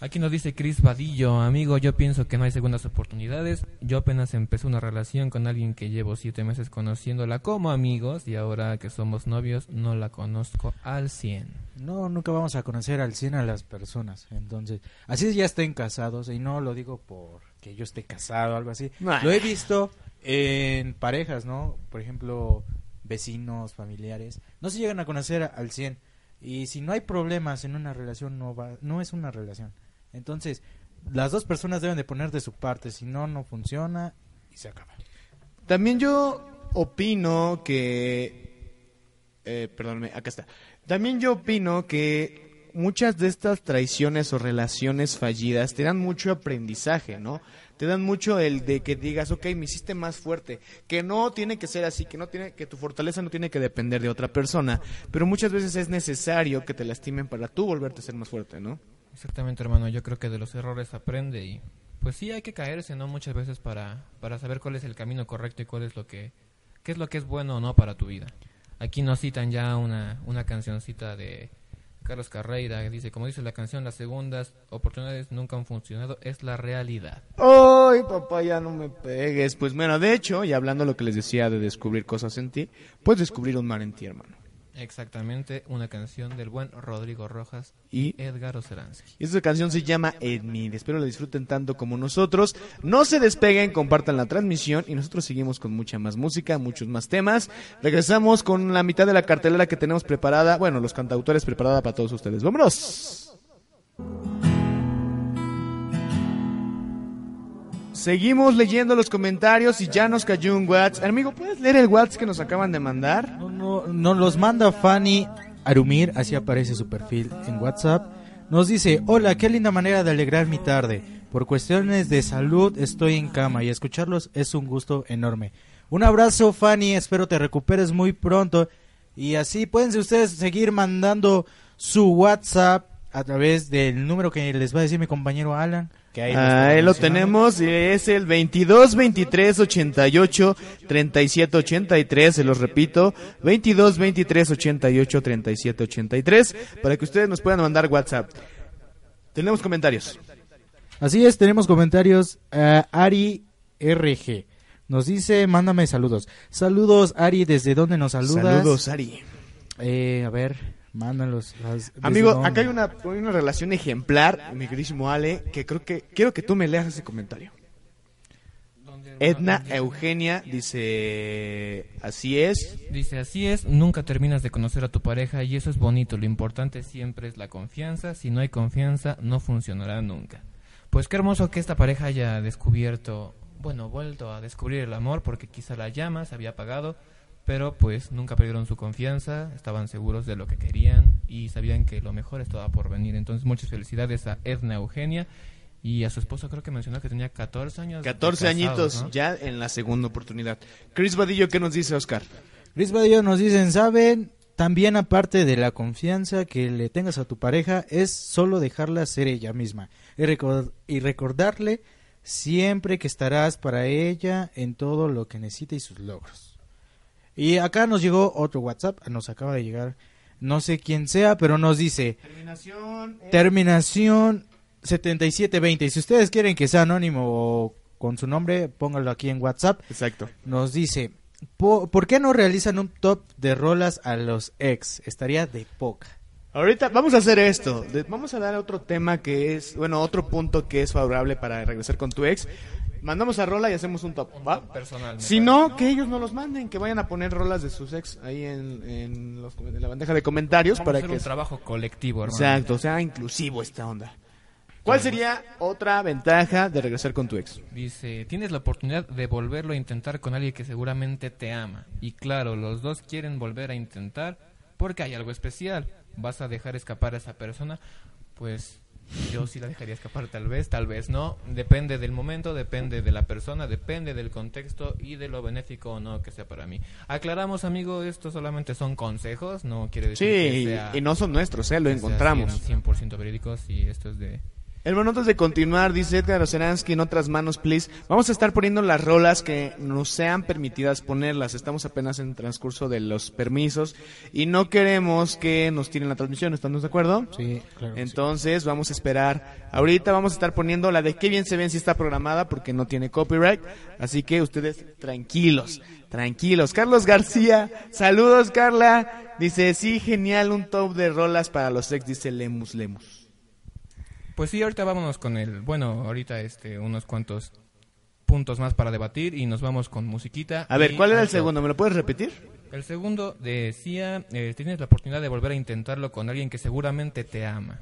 Aquí nos dice Chris Vadillo, amigo, yo pienso que no hay segundas oportunidades. Yo apenas empecé una relación con alguien que llevo siete meses conociéndola como amigos y ahora que somos novios no la conozco al 100. No, nunca vamos a conocer al 100 a las personas. Entonces, así ya estén casados, y no lo digo porque yo esté casado o algo así. Lo he visto en parejas, ¿no? Por ejemplo, vecinos, familiares. No se llegan a conocer al 100. Y si no hay problemas en una relación, no, va, no es una relación. Entonces, las dos personas deben de poner de su parte. Si no, no funciona y se acaba. También yo opino que... Eh, perdóname, acá está. También yo opino que muchas de estas traiciones o relaciones fallidas te dan mucho aprendizaje, ¿no? Te dan mucho el de que digas, ok, me hiciste más fuerte, que no tiene que ser así, que no tiene, que tu fortaleza no tiene que depender de otra persona, pero muchas veces es necesario que te lastimen para tú volverte a ser más fuerte, ¿no? Exactamente, hermano, yo creo que de los errores aprende y pues sí hay que caerse, ¿no? Muchas veces para, para saber cuál es el camino correcto y cuál es lo que, qué es lo que es bueno o no para tu vida. Aquí nos citan ya una, una cancioncita de Carlos Carreira dice, como dice la canción, las segundas oportunidades nunca han funcionado, es la realidad. ¡Oh, Ay, papá, ya no me pegues. Pues bueno, de hecho, y hablando de lo que les decía de descubrir cosas en ti, puedes descubrir un mar en ti, hermano. Exactamente, una canción del buen Rodrigo Rojas Y Edgar Oceransky. Y esta canción se llama Edmil. Espero la disfruten tanto como nosotros. No se despeguen, compartan la transmisión y nosotros seguimos con mucha más música, muchos más temas. Regresamos con la mitad de la cartelera que tenemos preparada, bueno, los cantautores preparada para todos ustedes. ¡Vámonos! Seguimos leyendo los comentarios y ya nos cayó un WhatsApp. Amigo, ¿puedes leer el WhatsApp que nos acaban de mandar? No, no, los manda Fanny Arumir, así aparece su perfil en WhatsApp. Nos dice, hola, qué linda manera de alegrar mi tarde. Por cuestiones de salud estoy en cama y escucharlos es un gusto enorme. Un abrazo Fanny, espero te recuperes muy pronto. Y así pueden ustedes seguir mandando su WhatsApp a través del número que les va a decir mi compañero Alan. Que ahí, Ahí lo tenemos, y es el 22 23 88 37 83, se los repito, 22 23 88 37 83, para que ustedes nos puedan mandar WhatsApp. Tenemos comentarios. Así es, tenemos comentarios. eh, Ari RG nos dice, mándame saludos. Saludos, Ari, ¿desde dónde nos saludas? Saludos, Ari. Eh, a ver, mándalos. Amigo, acá hay una, hay una relación ejemplar, mi queridísimo Ale, que creo que quiero que tú me leas ese comentario. Edna Eugenia dice, así es. Dice, así es, nunca terminas de conocer a tu pareja y eso es bonito, lo importante siempre es la confianza, si no hay confianza no funcionará nunca. Pues qué hermoso que esta pareja haya descubierto, bueno, vuelto a descubrir el amor porque quizá la llama se había apagado, pero pues nunca perdieron su confianza, estaban seguros de lo que querían y sabían que lo mejor estaba por venir. Entonces muchas felicidades a Edna Eugenia y a su esposo creo que mencionó que tenía 14 años. de 14 casados, añitos ¿no? ya en la segunda oportunidad. Chris Vadillo, ¿qué nos dice Oscar? Luis Badillo nos dicen, ¿saben? También aparte de la confianza que le tengas a tu pareja, es solo dejarla ser ella misma y, recor- y recordarle siempre que estarás para ella en todo lo que necesite y sus logros. Y acá nos llegó otro WhatsApp, nos acaba de llegar, no sé quién sea, pero nos dice, Terminación. terminación 7720. Y si ustedes quieren que sea anónimo o con su nombre, pónganlo aquí en WhatsApp Exacto. nos dice, "Po- ¿por qué no realizan un top de rolas a los ex? Estaría de poca. Ahorita vamos a hacer esto. De- Vamos a dar otro tema que es, bueno, otro punto que es favorable para regresar con tu ex. Mandamos a Rola y hacemos un top, ¿va? personal, Si no, que ellos no los manden, que vayan a poner rolas de sus ex ahí en, en los- en la bandeja de comentarios Vamos a para hacer que... un trabajo colectivo, hermano. Exacto, sea inclusivo esta onda. ¿Cuál sería otra ventaja de regresar con tu ex? Dice, tienes la oportunidad de volverlo a intentar con alguien que seguramente te ama. Y claro, los dos quieren volver a intentar porque hay algo especial. ¿Vas a dejar escapar a esa persona? Pues yo sí la dejaría escapar tal vez, tal vez no. Depende del momento, depende de la persona, depende del contexto y de lo benéfico o no que sea para mí. Aclaramos, amigo, esto solamente son consejos, no quiere decir que Sí, sea... y no son nuestros, ¿eh? Lo encontramos. 100%, 100% verídicos y esto es de... Hermano, antes de continuar, dice Edgar Oceransky en otras manos, please. Vamos a estar poniendo las rolas que nos sean permitidas ponerlas. Estamos apenas en el transcurso de los permisos y no queremos que nos tiren la transmisión. ¿Estamos de acuerdo? Sí, claro. Entonces vamos a esperar. Ahorita vamos a estar poniendo la de qué bien se ven si está programada porque no tiene copyright. Así que ustedes tranquilos, tranquilos. Carlos García, saludos Carla. Dice, sí, genial, un top de rolas para los ex, dice Lemus Lemus. Pues sí, ahorita vámonos con el, bueno, ahorita este, unos cuantos puntos más para debatir y nos vamos con musiquita. A ver, ¿cuál era el segundo? ¿Me lo puedes repetir? El segundo decía, eh, tienes la oportunidad de volver a intentarlo con alguien que seguramente te ama.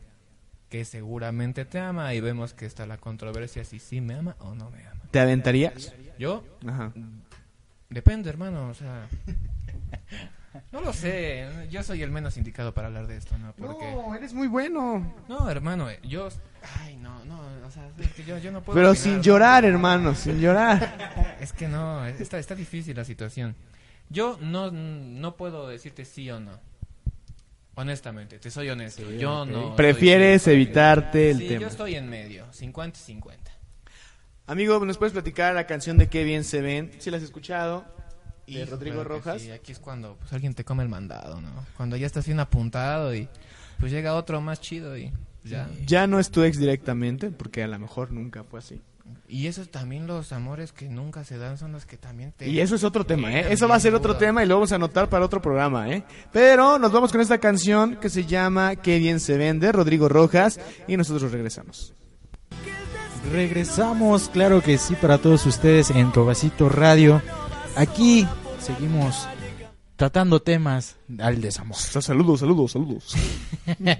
Que seguramente te ama y vemos que está la controversia si sí me ama o no me ama. ¿Te aventarías? Yo, Ajá. depende, hermano, o sea... No lo sé, yo soy el menos indicado para hablar de esto, ¿no? Porque... No, eres muy bueno. No, hermano, eh, yo... Ay, no, no, o sea, es que yo, yo no puedo... Pero opinar, sin ¿no? llorar, hermano, sin llorar. Es que no, está, está difícil la situación. Yo no, no puedo decirte sí o no. Honestamente, te soy honesto. yo no. Prefieres soy- evitarte el Sí, tema. yo estoy en medio, 50-50. Amigo, ¿nos puedes platicar la canción de Qué bien se ven? ¿Sí la has escuchado? De Híjole, Rodrigo Rojas. Sí, aquí es cuando pues, alguien te come el mandado, ¿no? Cuando ya estás bien apuntado y pues llega otro más chido y ya. Ya no es tu ex directamente, porque a lo mejor nunca fue así. Y esos también los amores que nunca se dan son los que también te... Y eso es otro tema, ¿eh? Eso va a ser otro tema y lo vamos a anotar para otro programa, ¿eh? Pero nos vamos con esta canción que se llama Qué bien se vende, Rodrigo Rojas, y nosotros regresamos. Regresamos, claro que sí, para todos ustedes en Trovacito Radio. Aquí seguimos tratando temas al desamor. Saludos, saludos, saludos.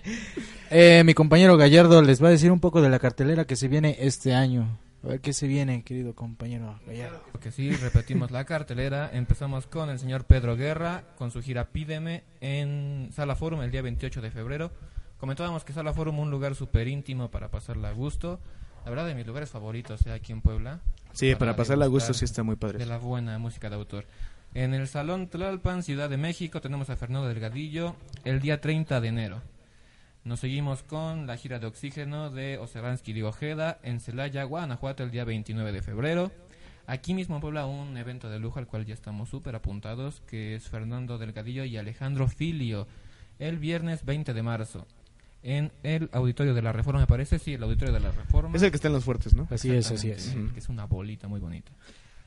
Eh, mi compañero Gallardo les va a decir un poco de la cartelera que se viene este año. A ver qué se viene, querido compañero Gallardo. Que sí, repetimos la cartelera. Empezamos con el señor Pedro Guerra con su gira Pídeme en Sala Forum el día 28 de febrero. Comentábamos que Sala Forum un lugar súper íntimo para pasarla a gusto. La verdad de mis lugares favoritos eh, aquí en Puebla. Sí, para pasarla a gusto sí está muy padre. De la buena música de autor. En el Salón Tlalpan, Ciudad de México, tenemos a Fernando Delgadillo el día 30 de enero. Nos seguimos con la gira de oxígeno de Oceransky y Ojeda en Celaya, Guanajuato, el día 29 de febrero. Aquí mismo en Puebla un evento de lujo al cual ya estamos súper apuntados, que es Fernando Delgadillo y Alejandro Filio, el viernes 20 de marzo. En el Auditorio de la Reforma, me parece, sí, el Auditorio de la Reforma. Es el que está en los fuertes, ¿no? Así es, así es. Que es una bolita muy bonita.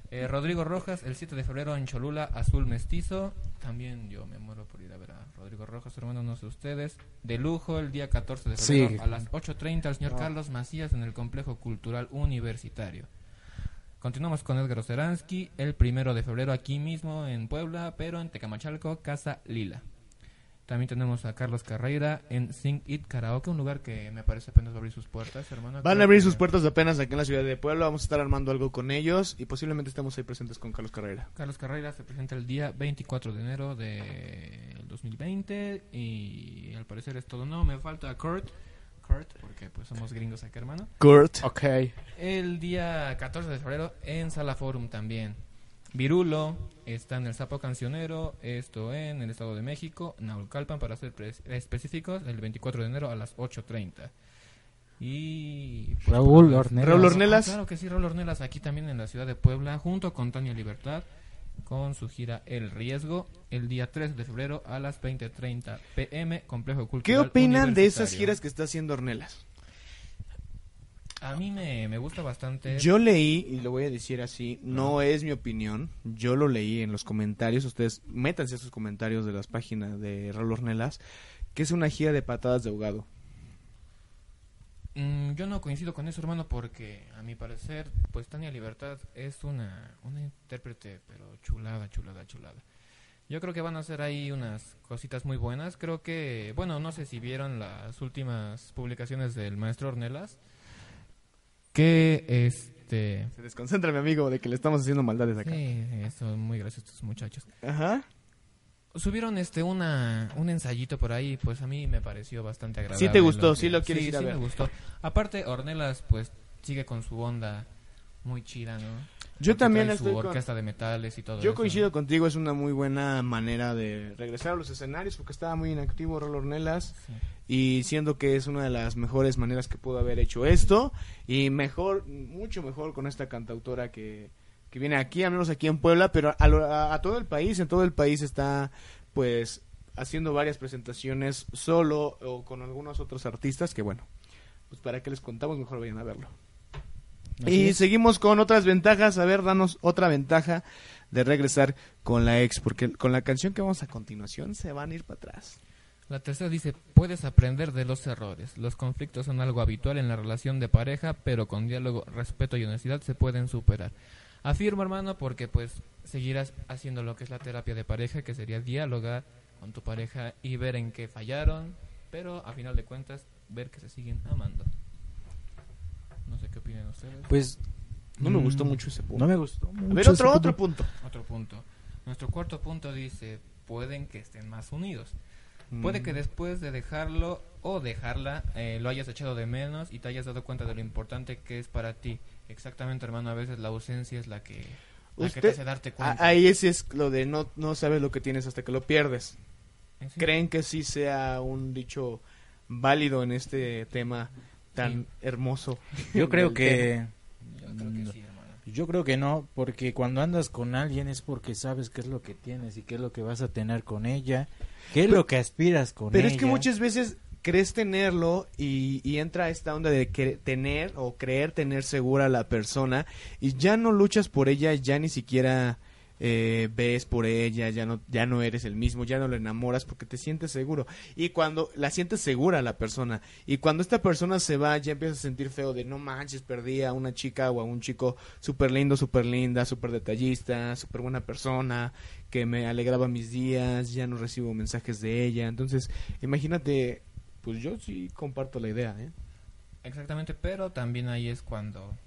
Eh, Rodrigo Rojas, el 7 de febrero en Cholula, Azul Mestizo. También yo me muero por ir a ver a Rodrigo Rojas, hermano, no sé ustedes. De lujo, el día 14 de febrero Sí. a las 8.30 al señor Carlos Macías en el Complejo Cultural Universitario. Continuamos con Edgar Oceransky, el primero de febrero aquí mismo en Puebla, pero en Tecamachalco, Casa Lila. También tenemos a Carlos Carreira en Sing It Karaoke, un lugar que me parece apenas va a abrir sus puertas, hermano. Van a abrir que- sus puertas apenas aquí en la ciudad de Puebla. Vamos a estar armando algo con ellos y posiblemente estemos ahí presentes con Carlos Carrera. Carlos Carrera se presenta el día 24 de enero de 2020 y al parecer es todo. No, me falta Kurt. Kurt, porque pues somos gringos acá, hermano. Kurt. Ok. El día 14 de febrero en Sala Forum también. Virulo está en el Sapo Cancionero, esto en el Estado de México, Naucalpan para ser específicos, el 24 de enero a las 8.30. Y... pues, Raúl pues, Ornelas. Raúl Ornelas. Ah, claro que sí, Raúl Ornelas aquí también en la ciudad de Puebla, junto con Tania Libertad, con su gira El Riesgo, el día 3 de febrero a las 20.30 pm, Complejo Cultural ¿Qué opinan de esas giras que está haciendo Ornelas? A mí me, me gusta bastante. Yo leí, y lo voy a decir así, no es mi opinión, yo lo leí en los comentarios, ustedes métanse a esos comentarios de las páginas de Raúl Ornelas, que es una gira de patadas de ahogado. Mm, yo no coincido con eso, hermano, porque a mi parecer, pues Tania Libertad es una, una intérprete, pero chulada, chulada, chulada. Yo creo que van a hacer ahí unas cositas muy buenas. Creo que, bueno, no sé si vieron las últimas publicaciones del maestro Ornelas, que este... Se desconcentra mi amigo de que le estamos haciendo maldades acá. Sí, son muy graciosos estos muchachos. Ajá. Subieron este una un ensayito por ahí, pues a mí me pareció bastante agradable. Sí te gustó, que- sí lo quieres ir a sí ver. me gustó. Aparte Ornelas pues sigue con su onda muy chida, ¿no? Yo Porque también trae estoy su con- orquesta de metales y todo Yo eso. coincido contigo, es una muy buena manera de regresar a los escenarios porque estaba muy inactivo Raúl Ornelas Sí. y siendo que es una de las mejores maneras que pudo haber hecho esto y mejor, mucho mejor con esta cantautora que, que viene aquí, al menos aquí en Puebla, pero a, lo- a- a todo el país, en todo el país está pues haciendo varias presentaciones solo o con algunos otros artistas que bueno, pues para qué les contamos, mejor vayan a verlo. Así Y es. seguimos con otras ventajas. A ver, danos otra ventaja de regresar con la ex, porque con la canción que vamos a continuación se van a ir para atrás. La tercera dice, puedes aprender de los errores. Los conflictos son algo habitual en la relación de pareja, pero con diálogo, respeto y honestidad se pueden superar. Afirmo, hermano, porque pues seguirás haciendo lo que es la terapia de pareja, que sería dialogar con tu pareja y ver en qué fallaron, pero a final de cuentas ver que se siguen amando. No sé qué opinan ustedes. Pues no me Mm, gustó mucho ese punto. No me gustó. a mucho ver, ese otro, punto. otro punto. Otro punto. Nuestro cuarto punto dice, pueden que estén más unidos. Puede Mm. que después de dejarlo o dejarla eh, lo hayas echado de menos y te hayas dado cuenta de lo importante que es para ti. Exactamente, hermano, a veces la ausencia es la que, la que te hace darte A- cuenta. Ahí ese es lo de no, no sabes lo que tienes hasta que lo pierdes. Eh, sí. ¿Creen que sí sea un dicho válido en este tema tan Sí. hermoso? Yo creo que... Yo creo que sí, hermano. Yo creo que no, porque cuando andas con alguien es porque sabes qué es lo que tienes y qué es lo que vas a tener con ella, qué es lo que aspiras con Pero ella. es que muchas veces crees tenerlo y, y entra esta onda de que- tener o creer tener segura a la persona y ya no luchas por ella, ya ni siquiera eh, ves por ella, ya no, ya no eres el mismo, ya no la enamoras porque te sientes seguro. Y cuando la sientes segura la persona y cuando esta persona se va, ya empiezas a sentir feo de no manches, perdí a una chica o a un chico súper lindo, súper linda, súper detallista, súper buena persona, que me alegraba mis días, ya no recibo mensajes de ella. Entonces, imagínate, pues yo sí comparto la idea, ¿eh? Exactamente, pero también ahí es cuando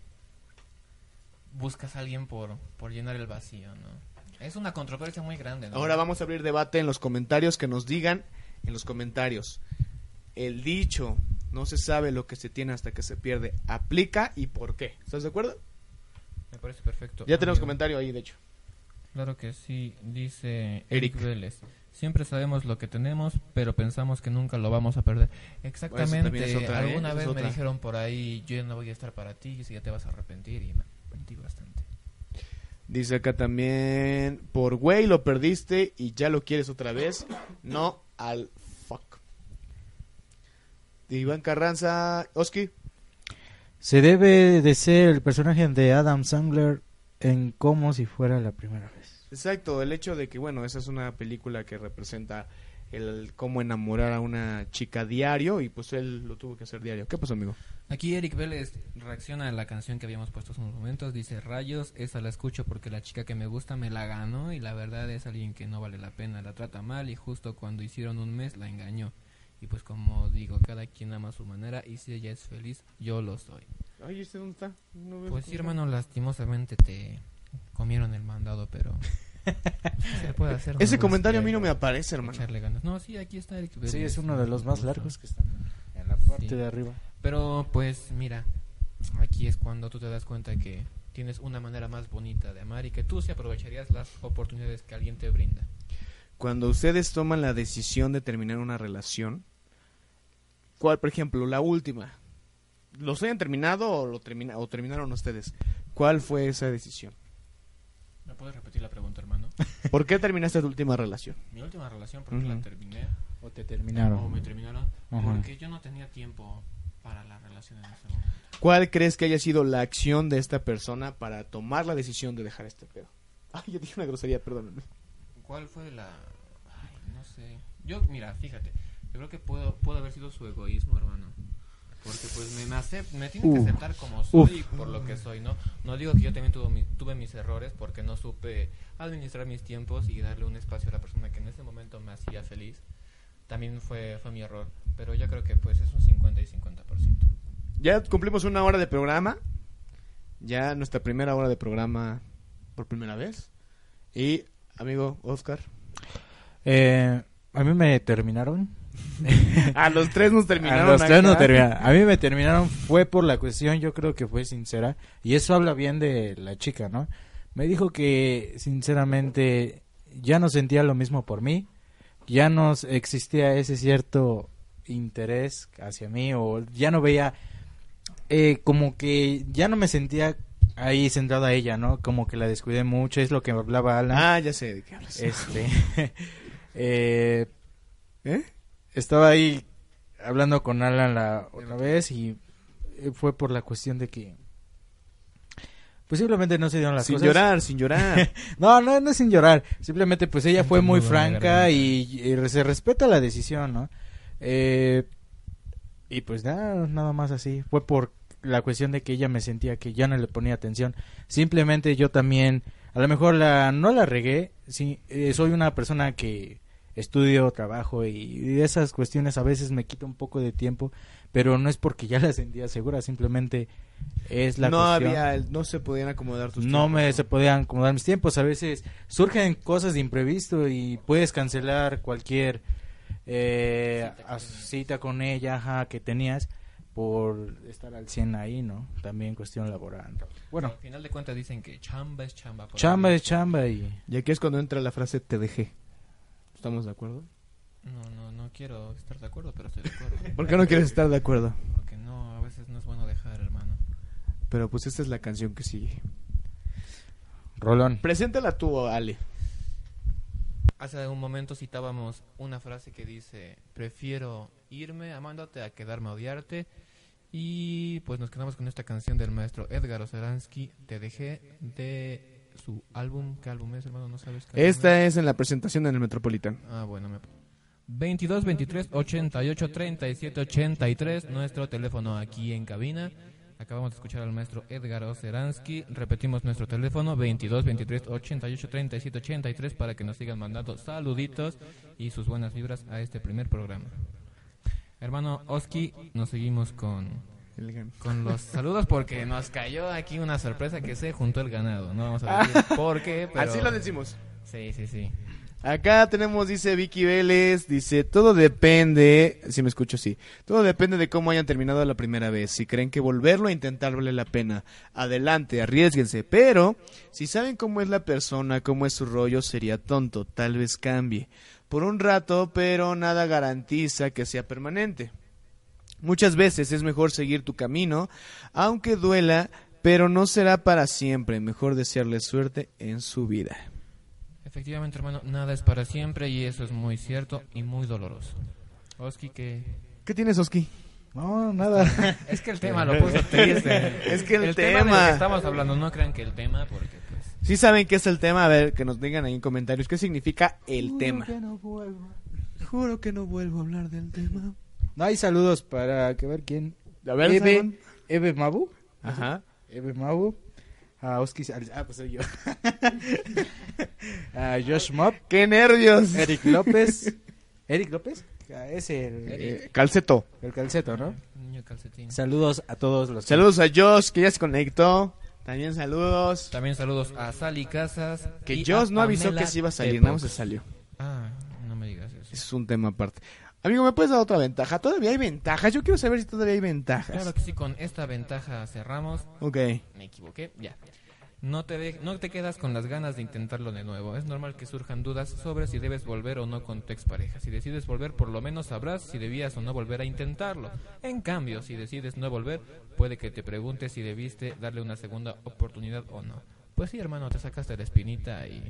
buscas a alguien por, por llenar el vacío, ¿no? Es una controversia muy grande, ¿no? Ahora vamos a abrir debate en los comentarios, que nos digan en los comentarios. El dicho, no se sabe lo que se tiene hasta que se pierde, aplica y por qué. ¿Estás de acuerdo? Me parece perfecto. Ya tenemos amigo. comentario ahí, de hecho. Claro que sí, dice Eric. Eric Vélez. Siempre sabemos lo que tenemos, pero pensamos que nunca lo vamos a perder. Exactamente. otra, ¿eh? Alguna vez me dijeron por ahí, yo no voy a estar para ti, y si ya te vas a arrepentir, y me arrepentí bastante. Dice acá también, por güey lo perdiste y ya lo quieres otra vez. No al fuck. Iván Carranza, Oski. Se debe de ser el personaje de Adam Sandler en como si fuera la primera vez. Exacto, el hecho de que, bueno, esa es una película que representa el cómo enamorar a una chica diario y pues él lo tuvo que hacer diario. ¿Qué pasó, amigo? Aquí Eric Vélez reacciona a la canción que habíamos puesto hace unos momentos. Dice, rayos, esa la escucho porque la chica que me gusta me la ganó y la verdad es alguien que no vale la pena. La trata mal y justo cuando hicieron un mes la engañó. Y pues como digo, cada quien ama a su manera y si ella es feliz, yo lo soy. Ay, ¿este dónde está? No veo Pues sí, hermano, lastimosamente te comieron el mandado, pero... ¿qué se puede hacer? Ese comentario a mí no me aparece, hermano. ganas. No, sí, aquí está Eric Vélez. Sí, es uno de los más largos que están en la parte Sí. de arriba. Pero pues mira, aquí es cuando tú te das cuenta que tienes una manera más bonita de amar y que tú sí aprovecharías las oportunidades que alguien te brinda. Cuando ustedes toman la decisión de terminar una relación, ¿cuál, por ejemplo, la última? ¿Los hayan terminado o, lo termina, o terminaron ustedes? ¿Cuál fue esa decisión? ¿Me puedes repetir la pregunta, hermano? ¿Por qué terminaste tu última relación? Mi última relación, ¿por qué Ujú. la terminé? O te O terminaron. me terminaron. Porque yo no tenía tiempo para la relación en ese momento. ¿Cuál crees que haya sido la acción de esta persona para tomar la decisión de dejar este pedo? Ay, yo dije una grosería, perdóname. ¿Cuál fue la...? Ay, no sé. Yo, mira, fíjate. Yo creo que puedo, pudo haber sido su egoísmo, hermano. Porque pues me, me, acep- me tiene que Uf. aceptar como soy por lo que soy, ¿no? No digo que yo también tuve, mi- tuve mis errores porque no supe administrar mis tiempos y darle un espacio a la persona que en ese momento me hacía feliz. También fue, fue mi error. Pero yo creo que pues es un 50 y 50%. Ya cumplimos una hora de programa. Ya nuestra primera hora de programa por primera vez. Y, amigo Oscar. Eh, a mí me terminaron. A los tres nos terminaron. A los tres acá. no terminaron. A mí me terminaron fue por la cuestión, yo creo que fue sincera. Y eso habla bien de la chica, ¿no? Me dijo que sinceramente ya no sentía lo mismo por mí. Ya no existía ese cierto interés hacia mí o ya no veía eh, como que ya no me sentía ahí centrado a ella, ¿no? Como que la descuidé mucho, es lo que hablaba Alan. Ah, ya sé de qué hablas. Este, eh, ¿Eh? estaba ahí hablando con Alan la otra vez y eh, fue por la cuestión de que pues simplemente no se dieron las sin cosas. llorar, sin llorar. No, no, no es sin llorar. Simplemente pues ella fue muy franca y se respeta la decisión, ¿no? Eh, y pues nada, nada más así. Fue por la cuestión de que ella me sentía que ya no le ponía atención. Simplemente yo también, a lo mejor la, no la regué. Sí, eh, soy una persona que estudio, trabajo y, y esas cuestiones a veces me quita un poco de tiempo, pero no es porque ya la sentía segura, simplemente es la no cuestión había, no se podían acomodar tus no tiempos, me se podían acomodar mis tiempos. A veces surgen cosas de imprevisto y puedes cancelar cualquier eh, cita con ella ajá, que tenías por estar al 100 ahí, ¿no? También cuestión laboral. Bueno, Al final de cuentas dicen que chamba es chamba. por chamba ahí. es chamba y... Y aquí es cuando entra la frase te dejé. ¿Estamos de acuerdo? No, no, no quiero estar de acuerdo, pero estoy de acuerdo. ¿Por qué no quieres estar de acuerdo? Porque no, a veces no es bueno dejar, hermano. Pero pues esta es la canción que sigue. Rolón. Preséntala tú, Ale. hace un momento citábamos una frase que dice, prefiero irme amándote a quedarme a odiarte. Y pues nos quedamos con esta canción del maestro Edgar Oceransky, Te dejé, de su álbum. ¿Qué álbum es, hermano? ¿No sabes qué álbum Esta es en la presentación en el Metropolitan. Ah, bueno, me... 22 23 88 37 83, nuestro teléfono aquí en cabina. Acabamos de escuchar al maestro Edgar Oceransky. Repetimos nuestro teléfono 22 23 88 37 83 para que nos sigan mandando saluditos y sus buenas vibras a este primer programa. Hermano Oski, nos seguimos con, con los saludos porque nos cayó aquí una sorpresa que se juntó el ganado. No vamos a decir por qué, pero... Así lo decimos. Sí, sí, sí. Acá tenemos, dice Vicky Vélez, dice, todo depende, si me escucho, sí, todo depende de cómo hayan terminado la primera vez. Si creen que volverlo a intentar vale la pena, adelante, arriesguense. Pero, si saben cómo es la persona, cómo es su rollo, sería tonto, tal vez cambie. Por un rato, pero nada garantiza que sea permanente. Muchas veces es mejor seguir tu camino, aunque duela, pero no será para siempre. Mejor desearle suerte en su vida. Efectivamente, hermano, nada es para siempre y eso es muy cierto y muy doloroso. Oski, que... ¿Qué tienes, Oski? No, nada. Es que el tema lo puso triste. Es que el tema... del que estamos hablando, no crean que el tema, porque pues... Si saben qué es el tema, a ver, que nos digan ahí en comentarios qué significa el tema. Juro que no vuelvo a hablar del tema. No hay saludos para que ver quién. A ver, Eve. Eve Mabu. Ajá. Eve Mabu. A Oski. Ah, pues soy yo. a Josh Mob. ¡Qué nervios! Eric López. ¿Eric López? Es el, Eh, calceto. el calceto, ¿no? Niño calcetín. Saludos a todos los. Saludos a Josh, que ya se conectó. También saludos. También saludos a Sally Casas. Que Josh no avisó Pamela que se iba a salir, nada más se salió. Ah, no me digas eso. Es un tema aparte. Amigo, ¿me puedes dar otra ventaja? ¿Todavía hay ventajas? Yo quiero saber si todavía hay ventajas. Claro que sí, con esta ventaja cerramos. Ok. Me equivoqué, ya. No te, de- no te quedas con las ganas de intentarlo de nuevo. Es normal que surjan dudas sobre si debes volver o no con tu expareja. Si decides volver, por lo menos sabrás si debías o no volver a intentarlo. En cambio, si decides no volver, puede que te preguntes si debiste darle una segunda oportunidad o no. Pues sí, hermano, te sacaste la espinita y...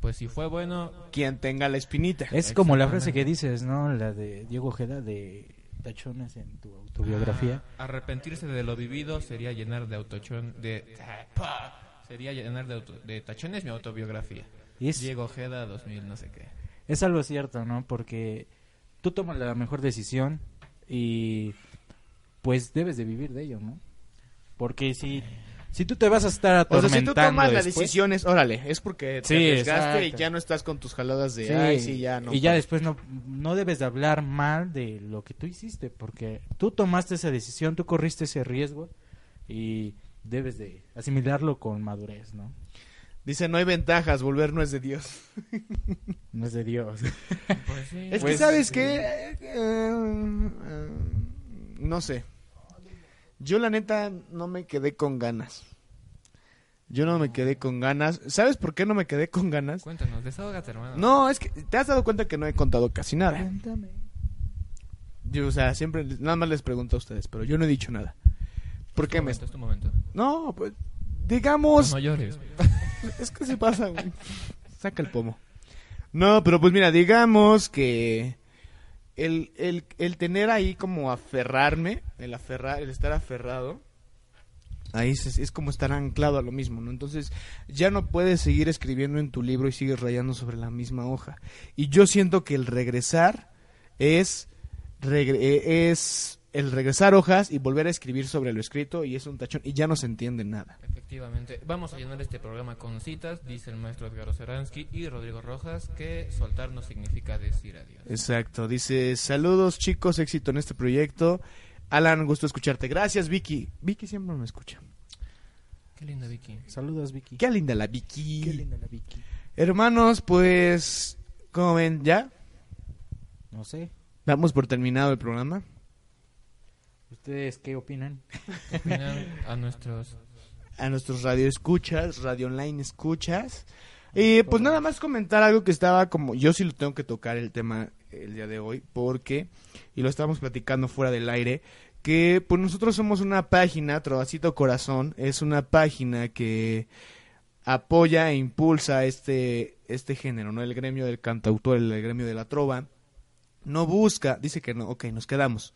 Pues si fue bueno, Quien tenga la espinita. Es como la frase que dices, ¿no? La de Diego Ojeda de tachones en tu autobiografía. Ah, arrepentirse de lo vivido sería llenar de autochón de ¡Pa! sería llenar de, auto- de tachones mi autobiografía. Es, Diego Ojeda 2000 no sé qué. es algo cierto, ¿no? Porque tú tomas la mejor decisión y pues debes de vivir de ello, ¿no? Porque si, si tú te vas a estar O sea, si atormentando tú tomas las después- decisiones, órale, es porque te Sí, arriesgaste y ya no estás con tus jaladas de, Sí, ay, sí, ya no. y ya puedo". después no, no debes de hablar mal de lo que tú hiciste, porque tú tomaste esa decisión, tú corriste ese riesgo y debes de asimilarlo con madurez, ¿no? Dice, no hay ventajas, volver no es de Dios. No es de Dios. Pues sí. Es que, Pues, ¿sabes sí. qué? Eh, eh, no sé. Yo, la neta, no me quedé con ganas. Yo no me quedé con ganas. ¿Sabes por qué no me quedé con ganas? Cuéntanos, desahógate, hermano. No, es que te has dado cuenta que no he contado casi nada. Yo, o sea, siempre, nada más les pregunto a ustedes, pero yo no he dicho nada. ¿Por Es tu qué me... momento, es tu momento. No, pues, digamos... No llores. Es que se pasa, güey. Saca el pomo. No, pero pues mira, digamos que el, el, el tener ahí como aferrarme, el aferrar, el estar aferrado, ahí es, es como estar anclado a lo mismo, ¿no? Entonces ya no puedes seguir escribiendo en tu libro y sigues rayando sobre la misma hoja. Y yo siento que el regresar es, regre- eh, es el regresar hojas y volver a escribir sobre lo escrito y es un tachón y ya no se entiende nada. Efectivamente. Vamos a llenar este programa con citas, dice el maestro Edgar Oceransky y Rodrigo Rojas, que soltar no significa decir adiós. Exacto, dice, saludos chicos, éxito en este proyecto. Alan, gusto escucharte. Gracias, Vicky. Vicky siempre me escucha. Qué linda Vicky. Saludos, Vicky. Qué linda la Vicky. Qué linda la Vicky. Hermanos, pues, como ven, ya No sé, damos por terminado el programa. ¿Ustedes qué opinan? Opinan a nuestros A nuestros radio escuchas, radio online escuchas. Y pues nada más comentar algo que estaba como, yo sí lo tengo que tocar el tema el día de hoy, porque, y lo estábamos platicando fuera del aire, que pues nosotros somos una página, Trovacito Corazón, es una página que apoya e impulsa este este género, ¿no? El gremio del cantautor, el gremio de la trova, no busca, dice que no, ok, nos quedamos.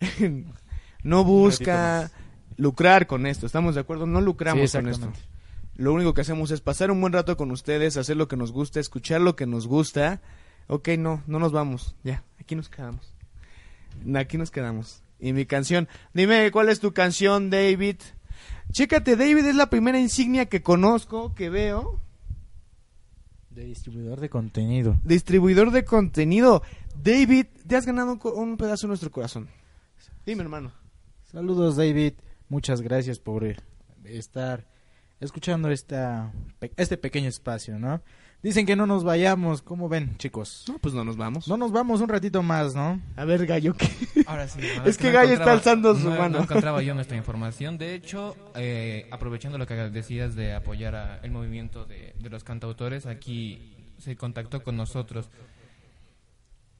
no busca lucrar con esto, ¿estamos de acuerdo? No lucramos Sí, con esto. Lo único que hacemos es pasar un buen rato con ustedes, hacer lo que nos gusta, escuchar lo que nos gusta. Ok, no, no nos vamos, ya, aquí nos quedamos. Aquí nos quedamos. Y mi canción, dime cuál es tu canción, David. Chécate, David es la primera insignia que conozco, que veo. De distribuidor de contenido. Distribuidor de contenido. David, te has ganado un pedazo de nuestro corazón. Dime, hermano. Saludos David, muchas gracias por eh, estar escuchando esta, pe- este pequeño espacio, ¿no? Dicen que no nos vayamos, ¿cómo ven chicos? No, pues no nos vamos. No nos vamos un ratito más, ¿no? A ver, gallo, ¿qué? Ahora sí. Es que no Gallo está alzando su no- mano. No encontraba yo nuestra información. De hecho, eh, aprovechando lo que decías de apoyar a el movimiento de, de los cantautores, aquí se contactó con nosotros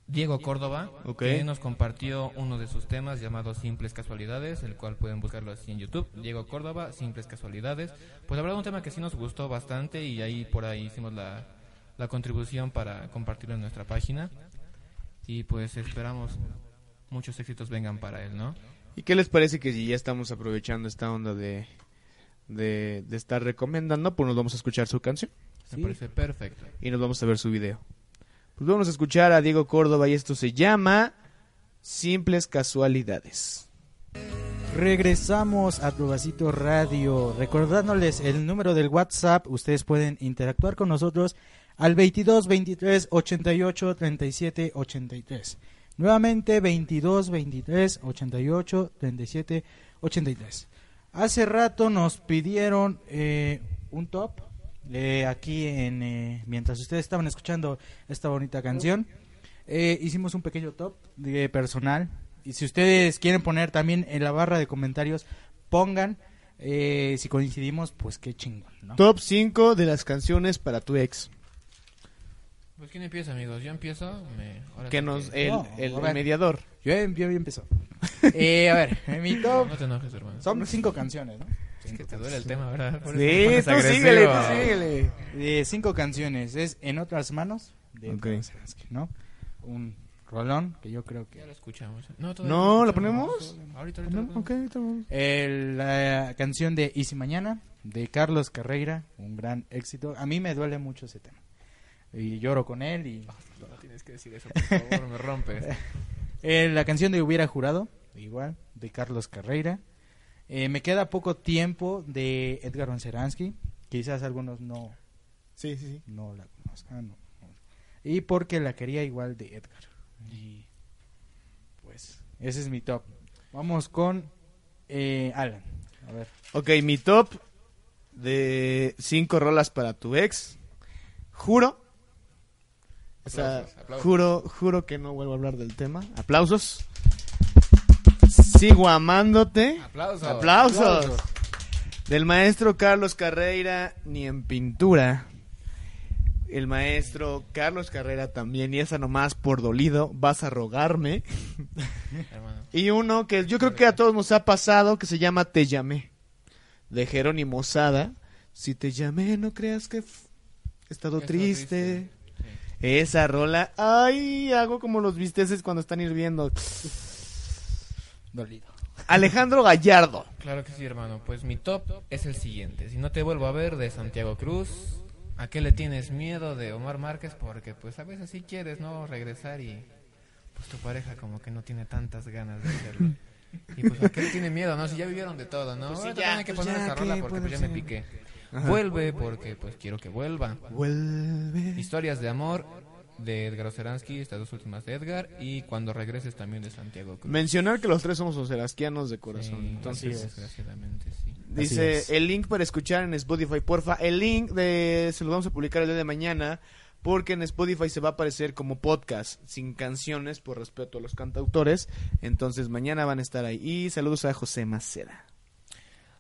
Diego Córdoba, Ok. que nos compartió uno de sus temas llamado Simples Casualidades, el cual pueden buscarlo así en YouTube. Diego Córdoba, Simples Casualidades. Pues la verdad un tema que sí nos gustó bastante y ahí por ahí hicimos la, la contribución para compartirlo en nuestra página. Y pues esperamos muchos éxitos vengan para él, ¿no? ¿Y qué les parece que si ya estamos aprovechando esta onda de, de, de estar recomendando, pues nos vamos a escuchar su canción Me Sí. parece perfecto. y nos vamos a ver su video? Pues vamos a escuchar a Diego Córdoba y esto se llama Simples Casualidades. Regresamos a Trovacito Radio, recordándoles el número del WhatsApp, ustedes pueden interactuar con nosotros al 22 23 88 37 83. Nuevamente 22 23 88 37 83. Hace rato nos pidieron eh, un top eh, aquí en eh, mientras ustedes estaban escuchando esta bonita canción. Eh, hicimos un pequeño top de personal y si ustedes quieren poner también en la barra de comentarios pongan eh, si coincidimos pues qué chingón ¿no? Top 5 de las canciones para tu ex. Pues quién empieza, amigos. Yo empiezo. Me... ahora Que nos, que- el, No, mediador. yo, yo, yo empezó Eh, a ver en mi No, top no te enojes, hermano. son cinco canciones ¿no? Es que te duele el tema, ¿verdad? Por Sí, tú síguele, tú síguele. Eh, cinco canciones es en otras manos de Ok. Edgar Saransky, no un rolón que yo creo que Ya lo escuchamos. No, No, lo ¿la escuchamos. ponemos? Ahorita, la canción de Easy Mañana de Carlos Carreira, un gran éxito. A mí me duele mucho ese tema. Y lloro con él. Y No tienes que decir eso, por favor, me rompes. Eh, la canción de Hubiera Jurado, igual, de Carlos Carreira. Eh, me queda poco tiempo de Edgar Ranseransky. Quizás algunos no, Sí, sí, sí. no la conozcan. no, no. Y porque la quería igual de Edgar. Y pues ese es mi top. Vamos con eh, Alan. A ver. Ok, mi top de 5 rolas para tu ex. Juro. O sea, Aplausos, aplausos. juro, juro que no vuelvo a hablar del tema. Aplausos. Sigo amándote. Aplausos. Aplausos. Del maestro Carlos Carreira, ni en pintura. El maestro Carlos Carrera también, y esa nomás por dolido, vas a rogarme. Hermano. Y uno que yo creo que a todos nos ha pasado, que se llama Te llamé, de Jerónimo Sada. Si te llamé, no creas que he estado triste. Sí. Esa rola, ay, hago como los bisteces cuando están hirviendo. Dolido. Alejandro Gallardo. Claro que sí, hermano. Pues mi top es el siguiente. Si no te vuelvo a ver de Santiago Cruz, ¿a qué le tienes miedo de Omar Márquez? Porque pues a veces sí quieres, ¿no? Regresar y pues tu pareja como que no tiene tantas ganas de hacerlo. Y pues a qué le tiene miedo, ¿no? Si ya vivieron de todo, ¿no? Pues sí, ya, hay que pues poner ya, esa ¿qué rola porque pues ya me piqué. Ajá. Vuelve porque pues quiero que vuelva. Vuelve. Historias de amor de Edgar Oceransky, estas dos últimas de Edgar y cuando regreses también de Santiago Cruz. Mencionar que los tres somos oceraskianos de corazón. Sí, Entonces, así es, desgraciadamente sí. Dice Así es. el link para escuchar en Spotify, porfa. El link de se lo vamos a publicar el día de mañana porque en Spotify se va a aparecer como podcast sin canciones por respeto a los cantautores. Entonces mañana van a estar ahí. Y saludos a José Maceda.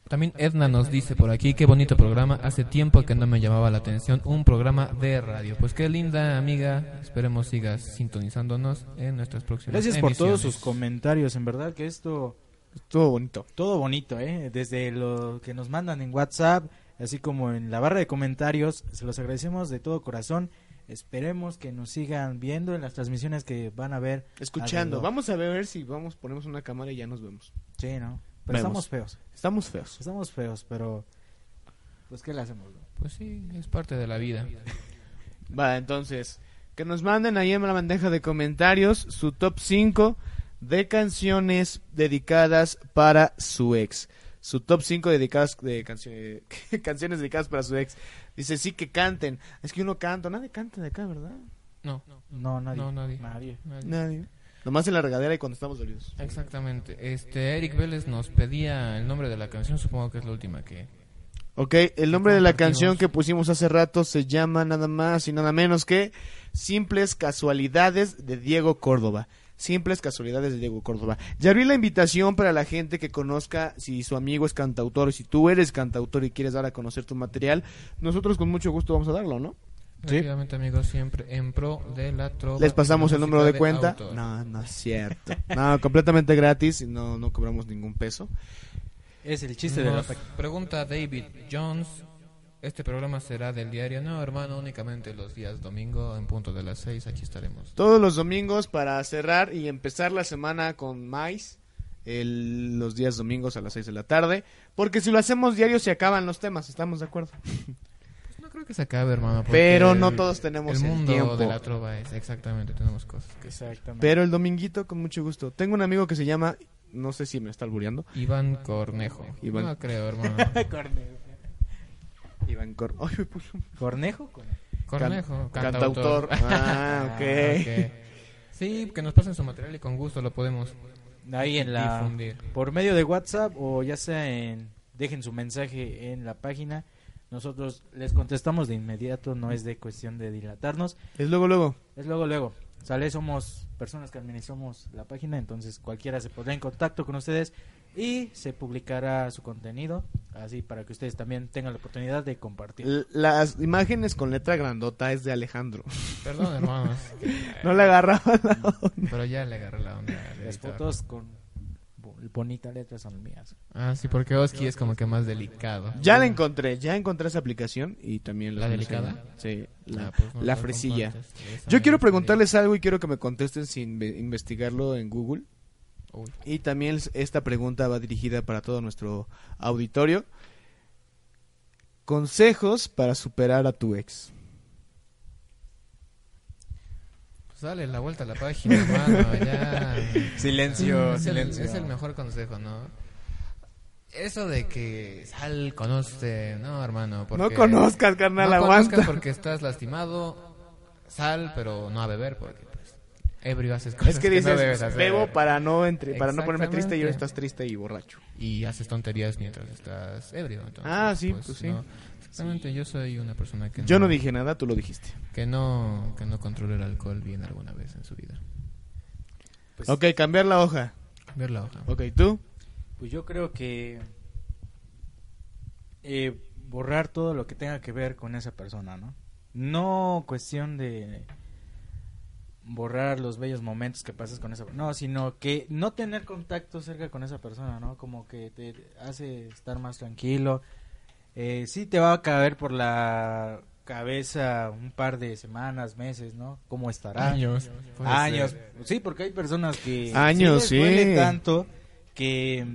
También Edna nos dice por aquí, qué bonito programa, hace tiempo que no me llamaba la atención un programa de radio. Pues qué linda amiga, esperemos sigas sintonizándonos en nuestras próximas Gracias por todos sus comentarios. En verdad que esto Estuvo bonito. todo bonito, ¿eh? Desde lo que nos mandan en WhatsApp, así como en la barra de comentarios. Se los agradecemos de todo corazón. Esperemos que nos sigan viendo en las transmisiones que van a ver. Escuchando. alrededor. Vamos a ver si vamos, ponemos una cámara y ya nos vemos. Sí, ¿no? Pero Vemos. estamos feos. Estamos feos. Estamos feos, pero... Pues, ¿qué le hacemos? no? Pues sí, es parte de la vida. Va, entonces, que nos manden ahí en la bandeja de comentarios su top 5 de canciones dedicadas para su ex. Su top 5 dedicadas de canciones canciones dedicadas para su ex. Dice, sí que canten. Es que uno canta, nadie canta de acá, ¿verdad? No, No, nadie. No, nadie. Nadie. nadie. Nadie. Nomás en la regadera y cuando estamos dolidos. Exactamente. Este Eric Vélez nos pedía el nombre de la canción, supongo que es la última que Ok, el nombre de la canción que pusimos hace rato se llama nada más y nada menos que Simples Casualidades de Diego Córdoba. Simples Casualidades de Diego Córdoba. Ya abrí la invitación para la gente que conozca si su amigo es cantautor, si tú eres cantautor y quieres dar a conocer tu material, nosotros con mucho gusto vamos a darlo, ¿no? Sí. Efectivamente, amigos, siempre en pro de la trova. Les pasamos el número de música cuenta. autor. No, no es cierto. No, completamente gratis, no, no cobramos ningún peso. Es el chiste de la Nos pregunta David Jones. ¿Este programa será del diario? No, hermano, únicamente los días domingo en punto de las 6. Aquí estaremos. Todos los domingos para cerrar y empezar la semana con más. el- los días domingos a las 6 de la tarde. Porque si lo hacemos diario se acaban los temas, ¿estamos de acuerdo? Creo que se acabe, hermano. Pero no el- todos tenemos el el mundo tiempo. de la trova es exactamente, tenemos cosas que Exactamente. Pero el dominguito con mucho gusto. Tengo un amigo que se llama, no sé si me está albureando, Iván Cornejo. Iván- No creo, hermano. Cornejo. Iván Cor... Ay, me puso un ¿Cornejo? Cornejo, Can- cantautor. cantautor. Ah, ok. Sí, que nos pasen su material y con gusto lo podemos Ahí en la... difundir. Por medio de WhatsApp o ya sea en... Dejen su mensaje en la página. Nosotros les contestamos de inmediato, no es de cuestión de dilatarnos. Es luego, luego. Es luego, luego. Sale, somos personas que administramos la página, entonces cualquiera se pondrá en contacto con ustedes y se publicará su contenido, así para que ustedes también tengan la oportunidad de compartir. L- Las imágenes con letra grandota es de Alejandro. Perdón, hermanos. No le agarraba la onda. Pero ya le agarré la onda. Las fotos con bo- bonita letra son mías. Ah, sí, porque Oski es como que más delicado. Ya la encontré, ya encontré esa aplicación y también ¿La delicada? Sí, la, Ah, pues no la fresilla. Yo quiero es- preguntarles algo y quiero que me contesten sin ve- investigarlo en Google. Uy. Y también esta pregunta va dirigida para todo nuestro auditorio. Consejos para superar a tu ex. Pues dale la vuelta a la página, hermano, ya. Silencio, es, el, silencio. es el mejor consejo, ¿no? Eso de que sal, conoce, no, hermano. Porque No conozcas, carnal, no aguanta. conozcas porque estás lastimado, sal, pero no a beber, porque pues, ebrio haces cosas Es que no dices, debes hacer. bebo para no entre, para no ponerme triste y ahora estás triste y borracho. Y haces tonterías mientras estás ebrio. Entonces, Ah, sí, pues sí. no. Exactamente, yo soy una persona que Yo no dije nada, tú lo dijiste. que no que no controle el alcohol bien alguna vez en su vida. Pues, Ok, cambiar la hoja. Ver la hoja. Ok, ¿tú? Pues yo creo que eh, borrar todo lo que tenga que ver con esa persona, ¿no? No cuestión de borrar los bellos momentos que pasas con esa no, sino que no tener contacto cerca con esa persona, ¿no? Como que te hace estar más tranquilo. Eh, sí te va a caer por la cabeza un par de semanas, meses, ¿no? ¿Cómo estará? Años. años. ser. Sí, porque hay personas que Años, sí. les duele sí. tanto que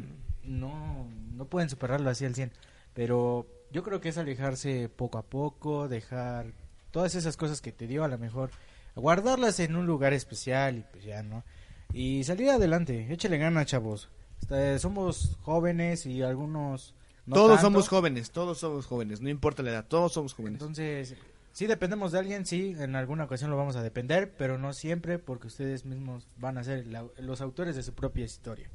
no, no pueden superarlo así al 100. Pero yo creo que es alejarse poco a poco, dejar todas esas cosas que te dio a lo mejor, guardarlas en un lugar especial y pues ya, ¿no? Y salir adelante, échale ganas, chavos. Este, somos jóvenes y algunos... no todos tanto. somos jóvenes, todos somos jóvenes, no importa la edad, todos somos jóvenes. Entonces, sí dependemos de alguien, sí, en alguna ocasión lo vamos a depender, pero no siempre porque ustedes mismos van a ser la- los autores de su propia historia.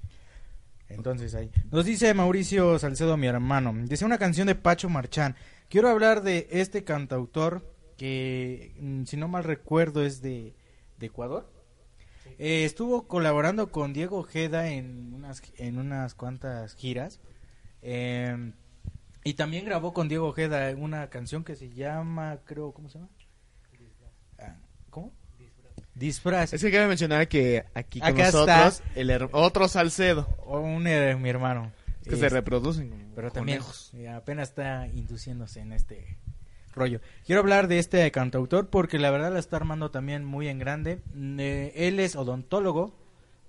Entonces ahí. Nos dice Mauricio Salcedo, mi hermano. Dice una canción de Pacho Marchán. Quiero hablar de este cantautor que, mm, si no mal recuerdo, es de, de Ecuador. Eh, estuvo colaborando con Diego Ojeda en unas, en unas cuantas giras. Eh, y también grabó con Diego Ojeda una canción que se llama, creo, ¿cómo se llama? Ah, ¿Cómo? Disfraz. Es que cabe mencionar que aquí con Acá nosotros, está. el her- otro Salcedo. O un, mi hermano. Que se reproducen. como Pero también conejos. apenas está induciéndose en este rollo. Quiero hablar de este cantautor porque la verdad la está armando también muy en grande. Mm, eh, él es odontólogo,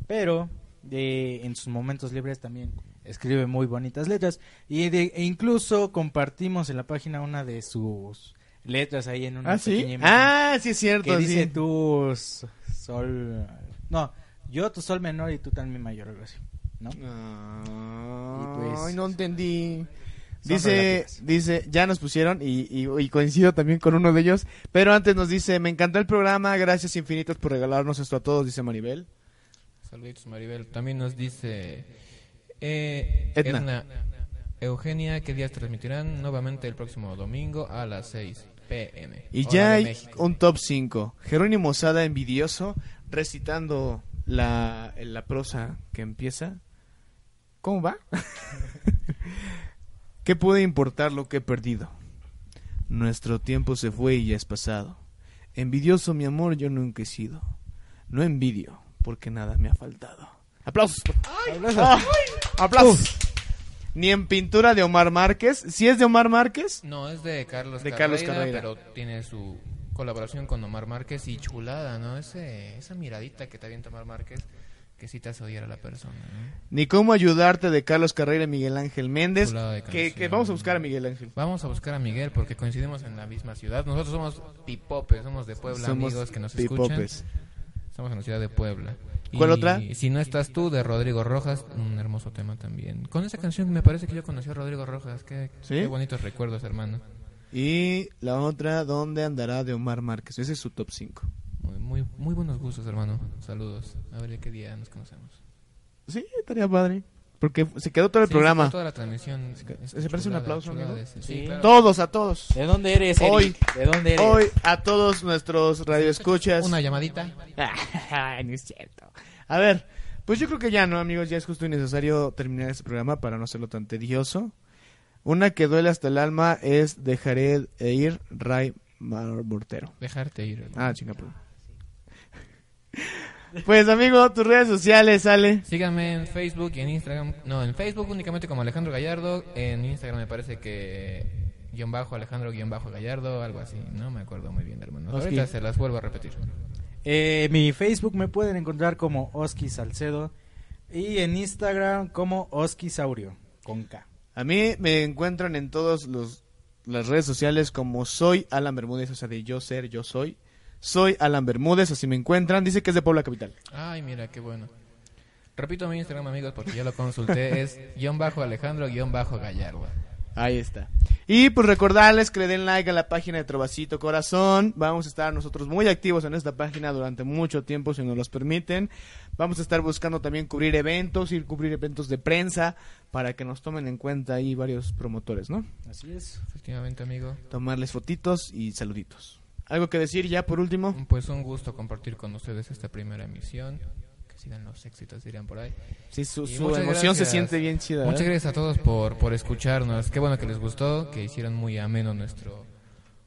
pero eh, en sus momentos libres también escribe muy bonitas letras. Y de- e incluso compartimos en la página una de sus letras ahí en una Ah, sí. pequeña imagen Ah, sí, es cierto. que dice sí. tú s- sol... No, yo tu sol menor y tú también mayor, algo así. ¿No? Ay, pues- no entendí. Son Dice, relativas. dice, ya nos pusieron y, y- y coincido también con uno de ellos, pero antes nos dice, me encantó el programa, gracias infinitas por regalarnos esto a todos, dice Maribel. Saluditos, Maribel. También nos dice eh, Edna. Edna. Eugenia, ¿qué días transmitirán? Nuevamente el próximo domingo a las 6 pm. Y hora ya hay México. un top 5. Jerónimo Sada envidioso recitando la, la prosa que empieza. ¿Cómo va? ¿Qué puede importar lo que he perdido? Nuestro tiempo se fue y ya es pasado. Envidioso mi amor yo nunca he sido. No envidio porque nada me ha faltado. ¡Aplausos! ¡Ah! ¡Aplausos! Ni en pintura de Omar Márquez. ¿Si es de Omar Márquez? No, es de Carlos De Carreira, Carlos Carreira. pero tiene su colaboración con Omar Márquez y chulada, ¿no? Ese, esa miradita que te avienta Omar Márquez que sí te hace odiar a la persona, ¿no? Ni cómo ayudarte de Carlos Carrera y Miguel Ángel Méndez. Que, vamos a buscar a Miguel Ángel. Vamos a buscar a Miguel porque coincidimos en la misma ciudad. Nosotros somos pipopes, somos de Puebla, Somos amigos que nos escuchan. Estamos en la ciudad de Puebla. ¿Cuál Y otra? Si no estás tú, de Rodrigo Rojas, un hermoso tema también. Con esa canción me parece que yo conocí a Rodrigo Rojas. Qué, ¿Sí? qué bonitos recuerdos, hermano. Y la otra, ¿dónde andará de Omar Márquez? Ese es su top 5. Muy, muy, muy buenos gustos, hermano. Saludos. A ver qué día nos conocemos. Sí, estaría padre. Porque se quedó todo el Sí, programa. Toda la transmisión. ¿Se Este, parece un aplauso, amigo? Sí. Sí, claro. Todos, a todos. ¿De dónde eres, Eric? Hoy- ¿De dónde eres? Hoy a todos nuestros radioescuchas. Una llamadita. Ay, no es cierto. A ver, pues yo creo que ya no, amigos, ya es justo y necesario terminar este programa para no hacerlo tan tedioso. Una que duele hasta el alma es Dejaré de ir Ray Mar- Mortero. Dejarte ir. hermano. Ah, chinga, perdón. Pues amigo, tus redes sociales, sale. Síganme en Facebook y en Instagram. No, en Facebook únicamente como Alejandro Gallardo. En Instagram me parece que guion bajo Alejandro guion bajo Gallardo, algo así. No me acuerdo muy bien, hermano. Oski. Ahorita se las vuelvo a repetir. Eh, mi Facebook me pueden encontrar como Oski Salcedo y en Instagram como Oski Saurio con K. A mí me encuentran en todas las redes sociales como soy Alan Bermúdez, o sea, de yo ser, yo soy. Soy Alan Bermúdez, así me encuentran. Dice que es de Puebla Capital. Ay, mira, qué bueno. Repito mi Instagram, amigos, porque ya lo consulté. es guion bajo Alejandro guion bajo Gallardo. Ahí está. Y pues recordarles que le den like a la página de Trovacito Corazón. Vamos a estar nosotros muy activos en esta página durante mucho tiempo, si nos los permiten. Vamos a estar buscando también cubrir eventos, ir cubrir eventos de prensa, para que nos tomen en cuenta ahí varios promotores, ¿no? Así es. Efectivamente, amigo. Tomarles fotitos y saluditos. ¿Algo que decir ya por último? Pues un gusto compartir con ustedes esta primera emisión. Que sigan los éxitos, dirían por ahí. Sí, su, su muchas emoción se gracias. siente bien chida. Muchas ¿eh? gracias a todos por, por escucharnos. Qué bueno que les gustó, que hicieron muy ameno nuestro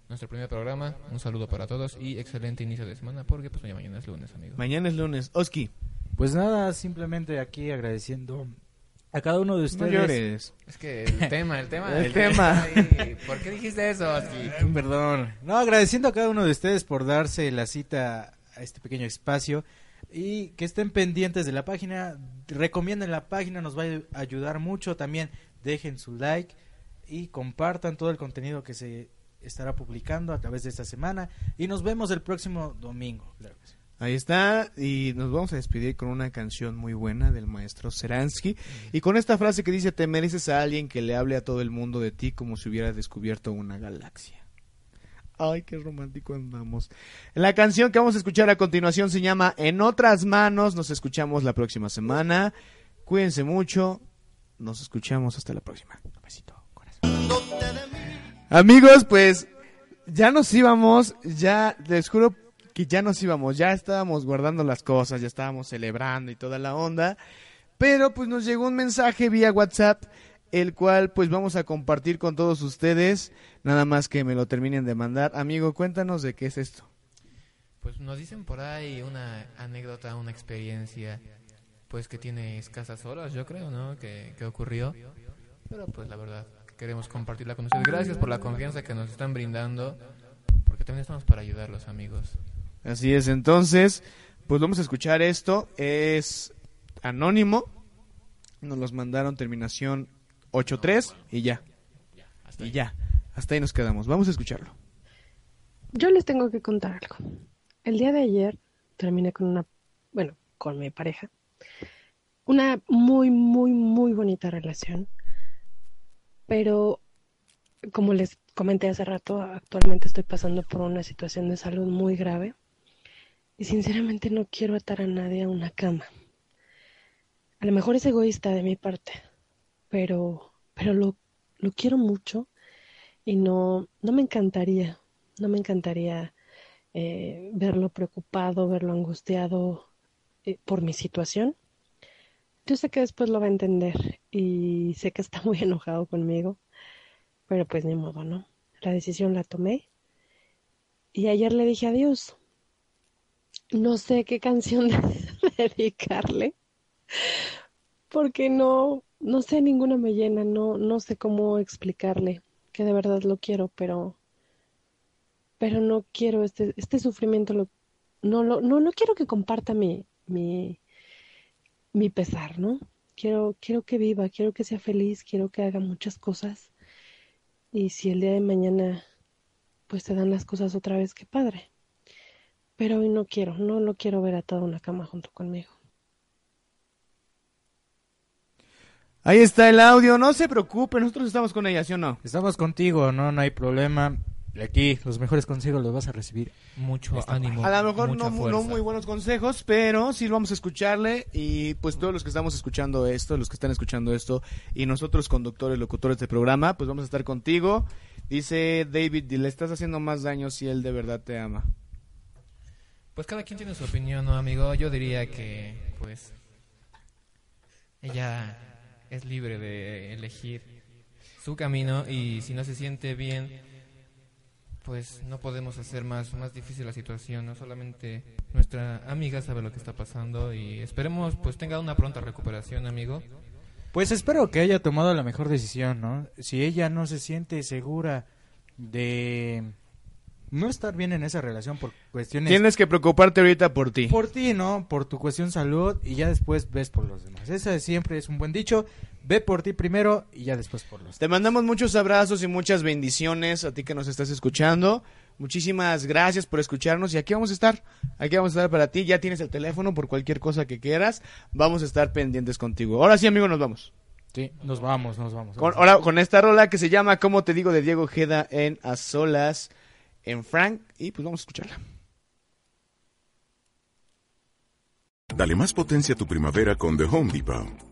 nuestro primer programa. Un saludo para todos y excelente inicio de semana porque pues mañana es lunes, amigos. Mañana es lunes. Oski, Pues nada, simplemente aquí agradeciendo a cada uno de no ustedes. llores. Es que el tema, el tema, El tema. ¿Por qué dijiste eso? Oski? Perdón. No, agradeciendo a cada uno de ustedes por darse la cita a este pequeño espacio y que estén pendientes de la página. Recomienden la página, nos va a ayudar mucho. También dejen su like y compartan todo el contenido que se estará publicando a través de esta semana. Y nos vemos el próximo domingo. Claro que sí. Ahí está, y nos vamos a despedir con una canción muy buena del maestro Seransky. Y con esta frase que dice, te mereces a alguien que le hable a todo el mundo de ti como si hubiera descubierto una galaxia. Ay, qué romántico andamos. La canción que vamos a escuchar a continuación se llama En otras manos. Nos escuchamos la próxima semana. Cuídense mucho. Nos escuchamos hasta la próxima. Un besito, corazón. Amigos, pues ya nos íbamos, ya les juro que ya nos íbamos, ya estábamos guardando las cosas, ya estábamos celebrando y toda la onda, pero pues nos llegó un mensaje vía WhatsApp, el cual pues vamos a compartir con todos ustedes, nada más que me lo terminen de mandar. Amigo, cuéntanos de qué es esto. Pues nos dicen por ahí una anécdota, una experiencia pues que tiene escasas horas, yo creo, ¿no? Que, que ocurrió. Pero pues la verdad, queremos compartirla con ustedes. Gracias por la confianza que nos están brindando, porque también estamos para ayudarlos, amigos. Así es, entonces, pues vamos a escuchar esto. Es anónimo. Nos los mandaron terminación 8-3 y ya. Y ya. Hasta ahí nos quedamos. Vamos a escucharlo. Yo les tengo que contar algo. El día de ayer terminé con una, bueno, con mi pareja. Una muy, muy, muy bonita relación. Pero, como les comenté hace rato, actualmente estoy pasando por una situación de salud muy grave. Y sinceramente no quiero atar a nadie a una cama. A lo mejor es egoísta de mi parte, pero, pero lo, lo quiero mucho y no, no me encantaría, no me encantaría eh, verlo preocupado, verlo angustiado eh, por mi situación. Yo sé que después lo va a entender y sé que está muy enojado conmigo, pero pues ni modo, ¿no? La decisión la tomé y ayer le dije adiós. No sé qué canción dedicarle porque no, no sé, ninguna me llena, no, no sé cómo explicarle que de verdad lo quiero, pero, pero no quiero este, este sufrimiento, lo, no, lo, no, no quiero que comparta mi, mi, mi pesar, ¿no? Quiero, quiero que viva, quiero que sea feliz, quiero que haga muchas cosas. Y si el día de mañana pues te dan las cosas otra vez, qué padre. Pero hoy no quiero, no lo quiero ver atado a una cama junto conmigo. Ahí está el audio, no se preocupe, nosotros estamos con ella, ¿sí o no? Estamos contigo, no, no hay problema. Aquí los mejores consejos los vas a recibir. Mucho ánimo. A lo mejor no, no muy buenos consejos, pero sí vamos a escucharle y pues todos los que estamos escuchando esto, los que están escuchando esto y nosotros conductores, locutores de programa, pues vamos a estar contigo. Dice David, le estás haciendo más daño si él de verdad te ama. Pues cada quien tiene su opinión, ¿no, amigo? Yo diría que, pues, ella es libre de elegir su camino y si no se siente bien, pues no podemos hacer más, más difícil la situación, ¿no? Solamente nuestra amiga sabe lo que está pasando y esperemos, pues, tenga una pronta recuperación, amigo. Pues espero que haya tomado la mejor decisión, ¿no? Si ella no se siente segura de no estar bien en esa relación por cuestiones Tienes que preocuparte ahorita por ti. por ti, ¿no? Por tu cuestión salud y ya después ves por los demás. Ese siempre es un buen dicho. Ve por ti primero y ya después por los demás. Te mandamos muchos abrazos y muchas bendiciones a ti que nos estás escuchando. Muchísimas gracias por escucharnos y aquí vamos a estar. Aquí vamos a estar para ti. Ya tienes el teléfono por cualquier cosa que quieras. Vamos a estar pendientes contigo. Ahora sí, amigo, nos vamos. Sí, nos vamos, nos vamos. Con, ahora, con esta rola que se llama Como te digo de Diego Ojeda en A Solas en Frank. Y pues vamos a escucharla. Dale más potencia a tu primavera con The Home Depot.